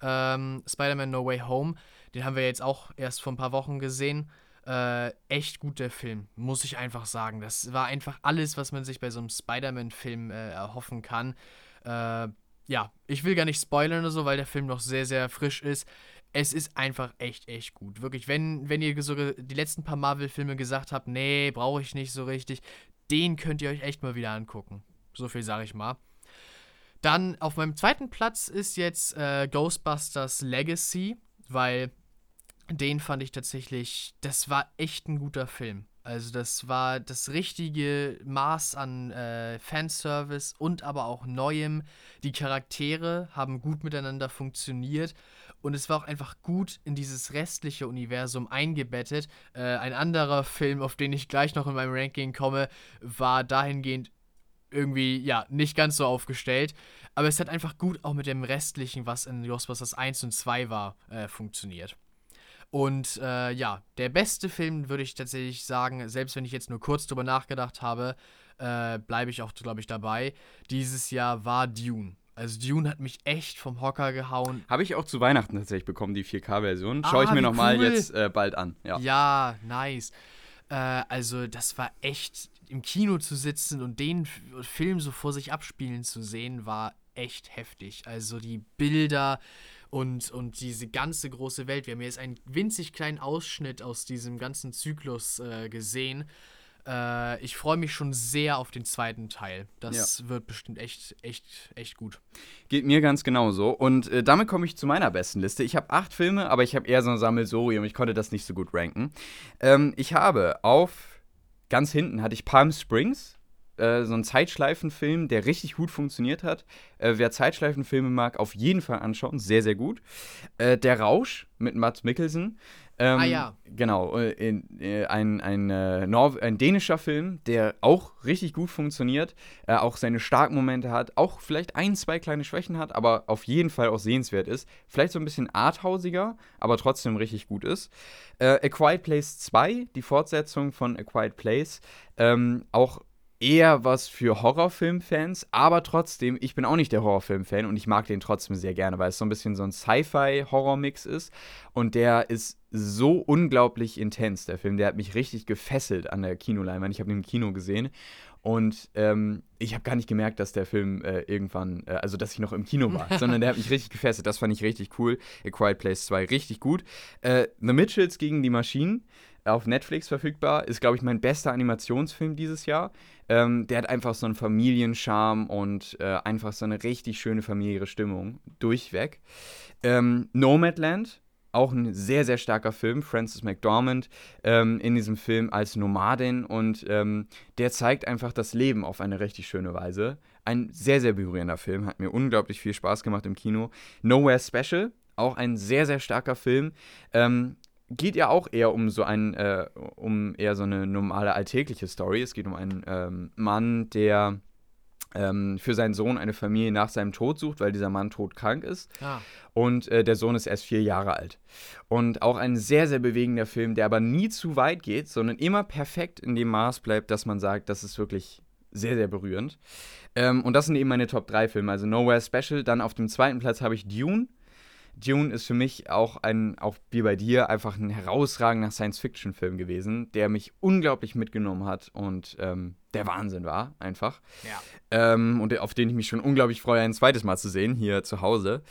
Ähm, Spider-Man No Way Home. Den haben wir jetzt auch erst vor ein paar Wochen gesehen. Äh, echt guter Film, muss ich einfach sagen. Das war einfach alles, was man sich bei so einem Spider-Man-Film äh, erhoffen kann. Äh, ja, ich will gar nicht spoilern oder so, weil der Film noch sehr, sehr frisch ist es ist einfach echt, echt gut. Wirklich, wenn, wenn ihr sogar die letzten paar Marvel-Filme gesagt habt, nee, brauche ich nicht so richtig, den könnt ihr euch echt mal wieder angucken. So viel sage ich mal. Dann auf meinem zweiten Platz ist jetzt äh, Ghostbusters Legacy, weil den fand ich tatsächlich, das war echt ein guter Film. Also das war das richtige Maß an äh, Fanservice und aber auch Neuem. Die Charaktere haben gut miteinander funktioniert und es war auch einfach gut in dieses restliche Universum eingebettet. Äh, ein anderer Film, auf den ich gleich noch in meinem Ranking komme, war dahingehend irgendwie, ja, nicht ganz so aufgestellt. Aber es hat einfach gut auch mit dem restlichen, was in Ghostbusters 1 und 2 war, äh, funktioniert. Und äh, ja, der beste Film würde ich tatsächlich sagen, selbst wenn ich jetzt nur kurz drüber nachgedacht habe, äh, bleibe ich auch, glaube ich, dabei. Dieses Jahr war Dune. Also Dune hat mich echt vom Hocker gehauen. Habe ich auch zu Weihnachten tatsächlich bekommen, die 4K-Version. Schaue ich ah, mir nochmal cool. jetzt äh, bald an. Ja, ja nice. Äh, also das war echt, im Kino zu sitzen und den Film so vor sich abspielen zu sehen, war echt heftig. Also die Bilder und, und diese ganze große Welt. Wir haben jetzt einen winzig kleinen Ausschnitt aus diesem ganzen Zyklus äh, gesehen. Äh, ich freue mich schon sehr auf den zweiten Teil. Das ja. wird bestimmt echt, echt, echt gut. Geht mir ganz genauso. Und äh, damit komme ich zu meiner besten Liste. Ich habe acht Filme, aber ich habe eher so ein Sammelsurium. Ich konnte das nicht so gut ranken. Ähm, ich habe auf ganz hinten hatte ich Palm Springs äh, so ein Zeitschleifenfilm, der richtig gut funktioniert hat. Äh, wer Zeitschleifenfilme mag, auf jeden Fall anschauen. Sehr, sehr gut. Äh, der Rausch mit Mats Mikkelsen. Ähm, ah ja. Genau, äh, in, äh, ein, ein, äh, ein dänischer Film, der auch richtig gut funktioniert, äh, auch seine starken Momente hat, auch vielleicht ein, zwei kleine Schwächen hat, aber auf jeden Fall auch sehenswert ist. Vielleicht so ein bisschen arthausiger, aber trotzdem richtig gut ist. Äh, A Quiet Place 2, die Fortsetzung von A Quiet Place, ähm, auch eher was für Horrorfilm-Fans, aber trotzdem, ich bin auch nicht der Horrorfilm-Fan und ich mag den trotzdem sehr gerne, weil es so ein bisschen so ein Sci-Fi-Horror-Mix ist und der ist so unglaublich intens, der Film. Der hat mich richtig gefesselt an der Kinoleinwand. Ich habe ihn im Kino gesehen und ähm, ich habe gar nicht gemerkt, dass der Film äh, irgendwann, äh, also dass ich noch im Kino war, [laughs] sondern der hat mich richtig gefesselt. Das fand ich richtig cool. A Quiet Place 2 richtig gut. Äh, The Mitchells gegen die Maschinen auf Netflix verfügbar. Ist, glaube ich, mein bester Animationsfilm dieses Jahr. Ähm, der hat einfach so einen Familiencharme und äh, einfach so eine richtig schöne familiäre Stimmung durchweg. Ähm, Nomadland, auch ein sehr, sehr starker Film. Frances McDormand ähm, in diesem Film als Nomadin und ähm, der zeigt einfach das Leben auf eine richtig schöne Weise. Ein sehr, sehr berührender Film, hat mir unglaublich viel Spaß gemacht im Kino. Nowhere Special, auch ein sehr, sehr starker Film. Ähm, geht ja auch eher um so ein, äh, um eher so eine normale alltägliche Story. Es geht um einen ähm, Mann, der ähm, für seinen Sohn eine Familie nach seinem Tod sucht, weil dieser Mann todkrank ist. Ah. Und äh, der Sohn ist erst vier Jahre alt. Und auch ein sehr, sehr bewegender Film, der aber nie zu weit geht, sondern immer perfekt in dem Maß bleibt, dass man sagt, das ist wirklich sehr, sehr berührend. Ähm, und das sind eben meine Top 3 Filme. Also Nowhere Special. Dann auf dem zweiten Platz habe ich Dune Dune ist für mich auch ein, auch wie bei dir, einfach ein herausragender Science-Fiction-Film gewesen, der mich unglaublich mitgenommen hat und ähm, der Wahnsinn war, einfach. Ja. Ähm, und auf den ich mich schon unglaublich freue, ein zweites Mal zu sehen, hier zu Hause.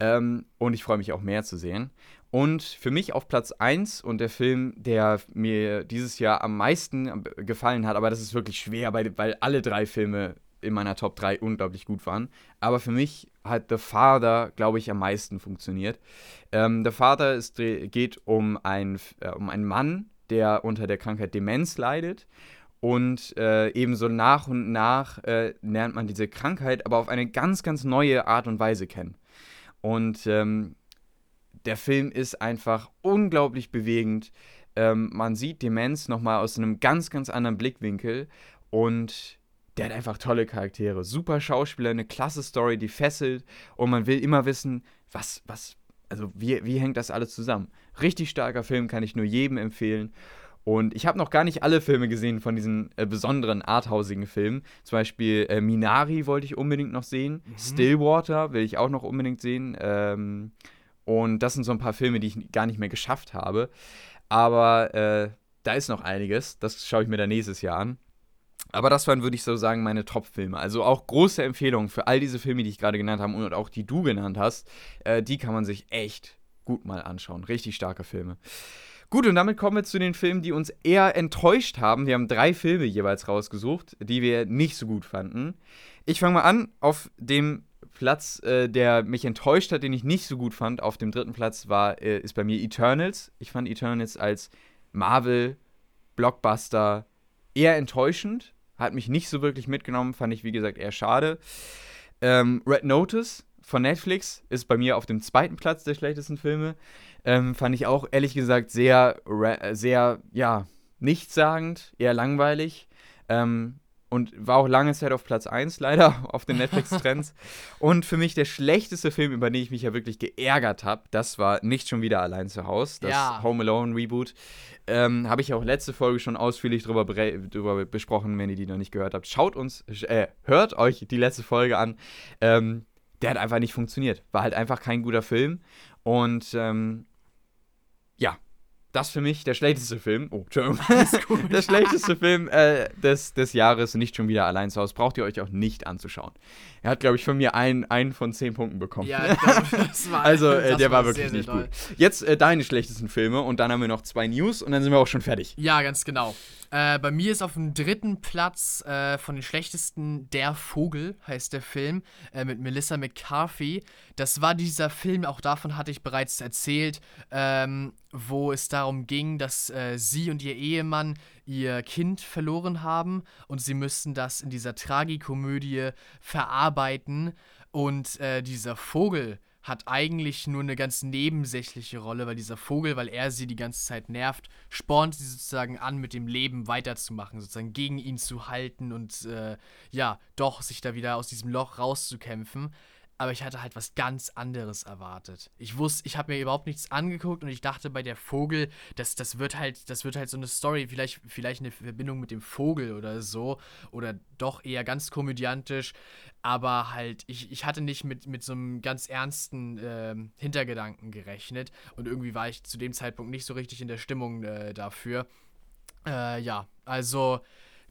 Ähm, und ich freue mich auch mehr zu sehen. Und für mich auf Platz 1 und der Film, der mir dieses Jahr am meisten gefallen hat, aber das ist wirklich schwer, weil, weil alle drei Filme in meiner Top 3 unglaublich gut waren. Aber für mich hat The Father, glaube ich, am meisten funktioniert. Ähm, The Father ist, geht um, ein, äh, um einen Mann, der unter der Krankheit Demenz leidet. Und äh, ebenso nach und nach äh, lernt man diese Krankheit aber auf eine ganz, ganz neue Art und Weise kennen. Und ähm, der Film ist einfach unglaublich bewegend. Ähm, man sieht Demenz nochmal aus einem ganz, ganz anderen Blickwinkel. Und der hat einfach tolle Charaktere, super Schauspieler, eine klasse Story, die fesselt und man will immer wissen, was, was, also wie, wie hängt das alles zusammen? Richtig starker Film, kann ich nur jedem empfehlen. Und ich habe noch gar nicht alle Filme gesehen von diesen äh, besonderen arthausigen Filmen. Zum Beispiel äh, Minari wollte ich unbedingt noch sehen. Mhm. Stillwater will ich auch noch unbedingt sehen. Ähm, und das sind so ein paar Filme, die ich gar nicht mehr geschafft habe. Aber äh, da ist noch einiges. Das schaue ich mir dann nächstes Jahr an. Aber das waren, würde ich so sagen, meine Top-Filme. Also auch große Empfehlungen für all diese Filme, die ich gerade genannt habe und auch die du genannt hast. Äh, die kann man sich echt gut mal anschauen. Richtig starke Filme. Gut, und damit kommen wir zu den Filmen, die uns eher enttäuscht haben. Wir haben drei Filme jeweils rausgesucht, die wir nicht so gut fanden. Ich fange mal an. Auf dem Platz, äh, der mich enttäuscht hat, den ich nicht so gut fand, auf dem dritten Platz war, äh, ist bei mir Eternals. Ich fand Eternals als Marvel-Blockbuster eher enttäuschend hat mich nicht so wirklich mitgenommen, fand ich wie gesagt eher schade. Ähm, Red Notice von Netflix ist bei mir auf dem zweiten Platz der schlechtesten Filme. Ähm, fand ich auch ehrlich gesagt sehr, sehr, ja, nichtssagend, eher langweilig. Ähm, und war auch lange Zeit auf Platz 1, leider, [laughs] auf den Netflix-Trends. und für mich der schlechteste Film, über den ich mich ja wirklich geärgert habe, das war nicht schon wieder allein zu Hause, das ja. Home Alone Reboot. Ähm, habe ich auch letzte Folge schon ausführlich drüber, drüber, besprochen, wenn ihr die noch nicht gehört habt. Schaut uns, äh, hört euch die letzte Folge an. Ähm, der hat einfach nicht funktioniert. War halt einfach kein guter Film. Und ähm, ja, das für mich der schlechteste Film. Oh, Entschuldigung. [laughs] [laughs] der schlechteste Film äh, des, des Jahres, nicht schon wieder allein zu Hause. Braucht ihr euch auch nicht anzuschauen. Er hat, glaube ich, von mir einen, einen von zehn Punkten bekommen. Ja, das war, [laughs] also, äh, der war, war wirklich sehr, nicht sehr gut. Jetzt äh, deine schlechtesten Filme und dann haben wir noch zwei News und dann sind wir auch schon fertig. Ja, ganz genau. Äh, bei mir ist auf dem dritten Platz äh, von den schlechtesten Der Vogel, heißt der Film, äh, mit Melissa McCarthy. Das war dieser Film, auch davon hatte ich bereits erzählt, ähm, wo es darum ging, dass äh, sie und ihr Ehemann ihr Kind verloren haben und sie müssten das in dieser Tragikomödie verarbeiten. Und äh, dieser Vogel hat eigentlich nur eine ganz nebensächliche Rolle, weil dieser Vogel, weil er sie die ganze Zeit nervt, spornt sie sozusagen an, mit dem Leben weiterzumachen, sozusagen gegen ihn zu halten und äh, ja, doch sich da wieder aus diesem Loch rauszukämpfen aber ich hatte halt was ganz anderes erwartet. Ich wusste, ich habe mir überhaupt nichts angeguckt und ich dachte bei der Vogel, das, das wird halt, das wird halt so eine Story, vielleicht, vielleicht eine Verbindung mit dem Vogel oder so. Oder doch eher ganz komödiantisch. Aber halt, ich, ich hatte nicht mit, mit so einem ganz ernsten äh, Hintergedanken gerechnet. Und irgendwie war ich zu dem Zeitpunkt nicht so richtig in der Stimmung äh, dafür. Äh, ja, also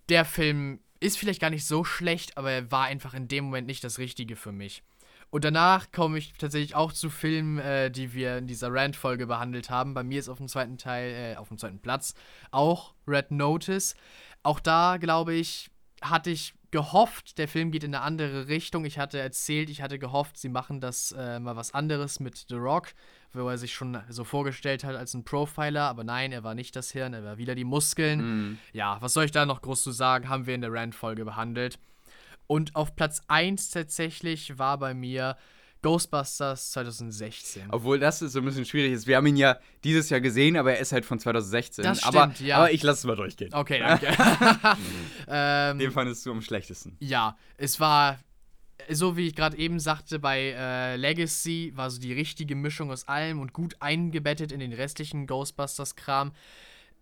der Film ist vielleicht gar nicht so schlecht, aber er war einfach in dem Moment nicht das Richtige für mich. Und danach komme ich tatsächlich auch zu Filmen, äh, die wir in dieser Rant-Folge behandelt haben. Bei mir ist auf dem zweiten Teil, äh, auf dem zweiten Platz auch Red Notice. Auch da, glaube ich, hatte ich gehofft, der Film geht in eine andere Richtung. Ich hatte erzählt, ich hatte gehofft, sie machen das äh, mal was anderes mit The Rock, wo er sich schon so vorgestellt hat als ein Profiler, aber nein, er war nicht das Hirn, er war wieder die Muskeln. Mm. Ja, was soll ich da noch groß zu sagen? Haben wir in der Rant-Folge behandelt. Und auf Platz 1 tatsächlich war bei mir Ghostbusters 2016. Obwohl das ist so ein bisschen schwierig ist. Wir haben ihn ja dieses Jahr gesehen, aber er ist halt von 2016. Das stimmt, aber, ja. aber ich lasse es mal durchgehen. Okay, [laughs] danke. ähm, Den fandest du am schlechtesten. Ja, es war so wie ich gerade eben sagte, bei äh, Legacy war so die richtige Mischung aus allem und gut eingebettet in den restlichen Ghostbusters-Kram.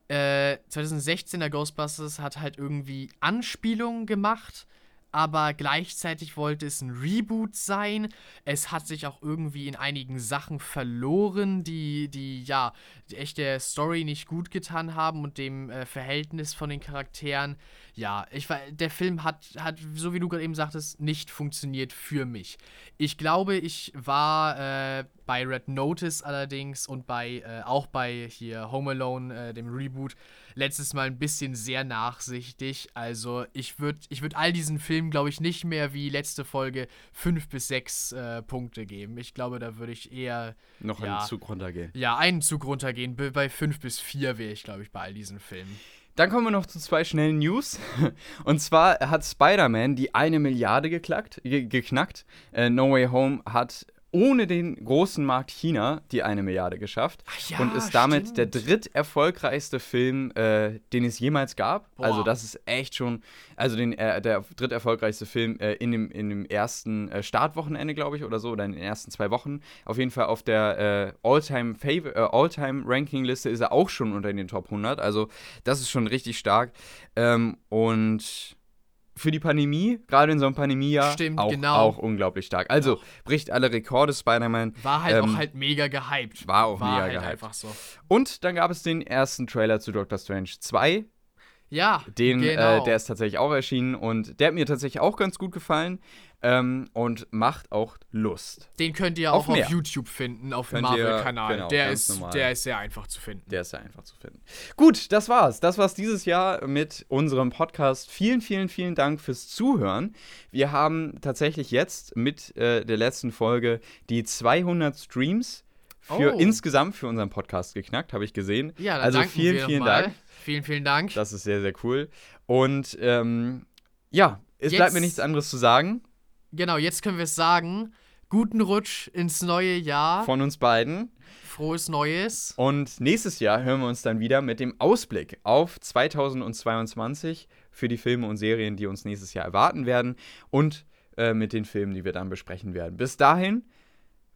Äh, 2016er Ghostbusters hat halt irgendwie Anspielungen gemacht, aber gleichzeitig wollte es ein Reboot sein. Es hat sich auch irgendwie in einigen Sachen verloren, die, die ja, echt der Story nicht gut getan haben und dem äh, Verhältnis von den Charakteren. Ja, ich der Film hat, hat, so wie du gerade eben sagtest, nicht funktioniert für mich. Ich glaube, ich war äh, bei Red Notice allerdings und bei äh, auch bei hier Home Alone, äh, dem Reboot, letztes Mal ein bisschen sehr nachsichtig. Also ich würde ich würd all diesen Filmen, glaube ich, nicht mehr wie letzte Folge fünf bis sechs äh, Punkte geben. Ich glaube, da würde ich eher noch ja, einen Zug runtergehen. Ja, einen Zug runtergehen. Bei fünf bis vier wäre ich, glaube ich, bei all diesen Filmen. Dann kommen wir noch zu zwei schnellen News. [laughs] Und zwar hat Spider-Man die eine Milliarde geklackt, geknackt. Äh, no Way Home hat ohne den großen Markt China die eine Milliarde geschafft ja, und ist damit stimmt. der dritterfolgreichste Film, äh, den es jemals gab. Boah. Also das ist echt schon, also den, äh, der dritterfolgreichste Film äh, in, dem, in dem ersten äh, Startwochenende, glaube ich, oder so, oder in den ersten zwei Wochen. Auf jeden Fall auf der äh, All-Time-Ranking-Liste äh, ist er auch schon unter den Top 100. Also das ist schon richtig stark. Ähm, und für die Pandemie, gerade in so einem Pandemiejahr, Stimmt, auch, genau. auch unglaublich stark. Also bricht alle Rekorde, Spider-Man. War halt ähm, auch halt mega gehypt. War auch war mega halt gehypt. einfach so. Und dann gab es den ersten Trailer zu Doctor Strange 2. Ja, den, äh, genau. Äh, der ist tatsächlich auch erschienen und der hat mir tatsächlich auch ganz gut gefallen ähm, und macht auch Lust. Den könnt ihr auch auf, auf YouTube finden, auf dem Marvel-Kanal. Genau, der, ist, der ist sehr einfach zu finden. Der ist sehr einfach zu finden. Gut, das war's. Das war's dieses Jahr mit unserem Podcast. Vielen, vielen, vielen Dank fürs Zuhören. Wir haben tatsächlich jetzt mit äh, der letzten Folge die 200 Streams für Oh. insgesamt für unseren Podcast geknackt, habe ich gesehen. Ja, also vielen, vielen. Dank. Vielen, vielen Dank. Das ist sehr, sehr cool. Und ähm, ja, es Jetzt- bleibt mir nichts anderes zu sagen Genau, jetzt können wir es sagen. Guten Rutsch ins neue Jahr. von uns beiden. Frohes Neues. Und nächstes Jahr hören wir uns dann wieder mit dem Ausblick auf 2022 für die Filme und Serien, die uns nächstes Jahr erwarten werden und äh, mit den Filmen, die wir dann besprechen werden. Bis dahin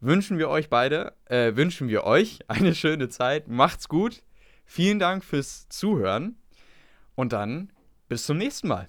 wünschen wir euch beide, äh, wünschen wir euch eine schöne Zeit. Macht's gut. Vielen Dank fürs Zuhören und dann bis zum nächsten Mal.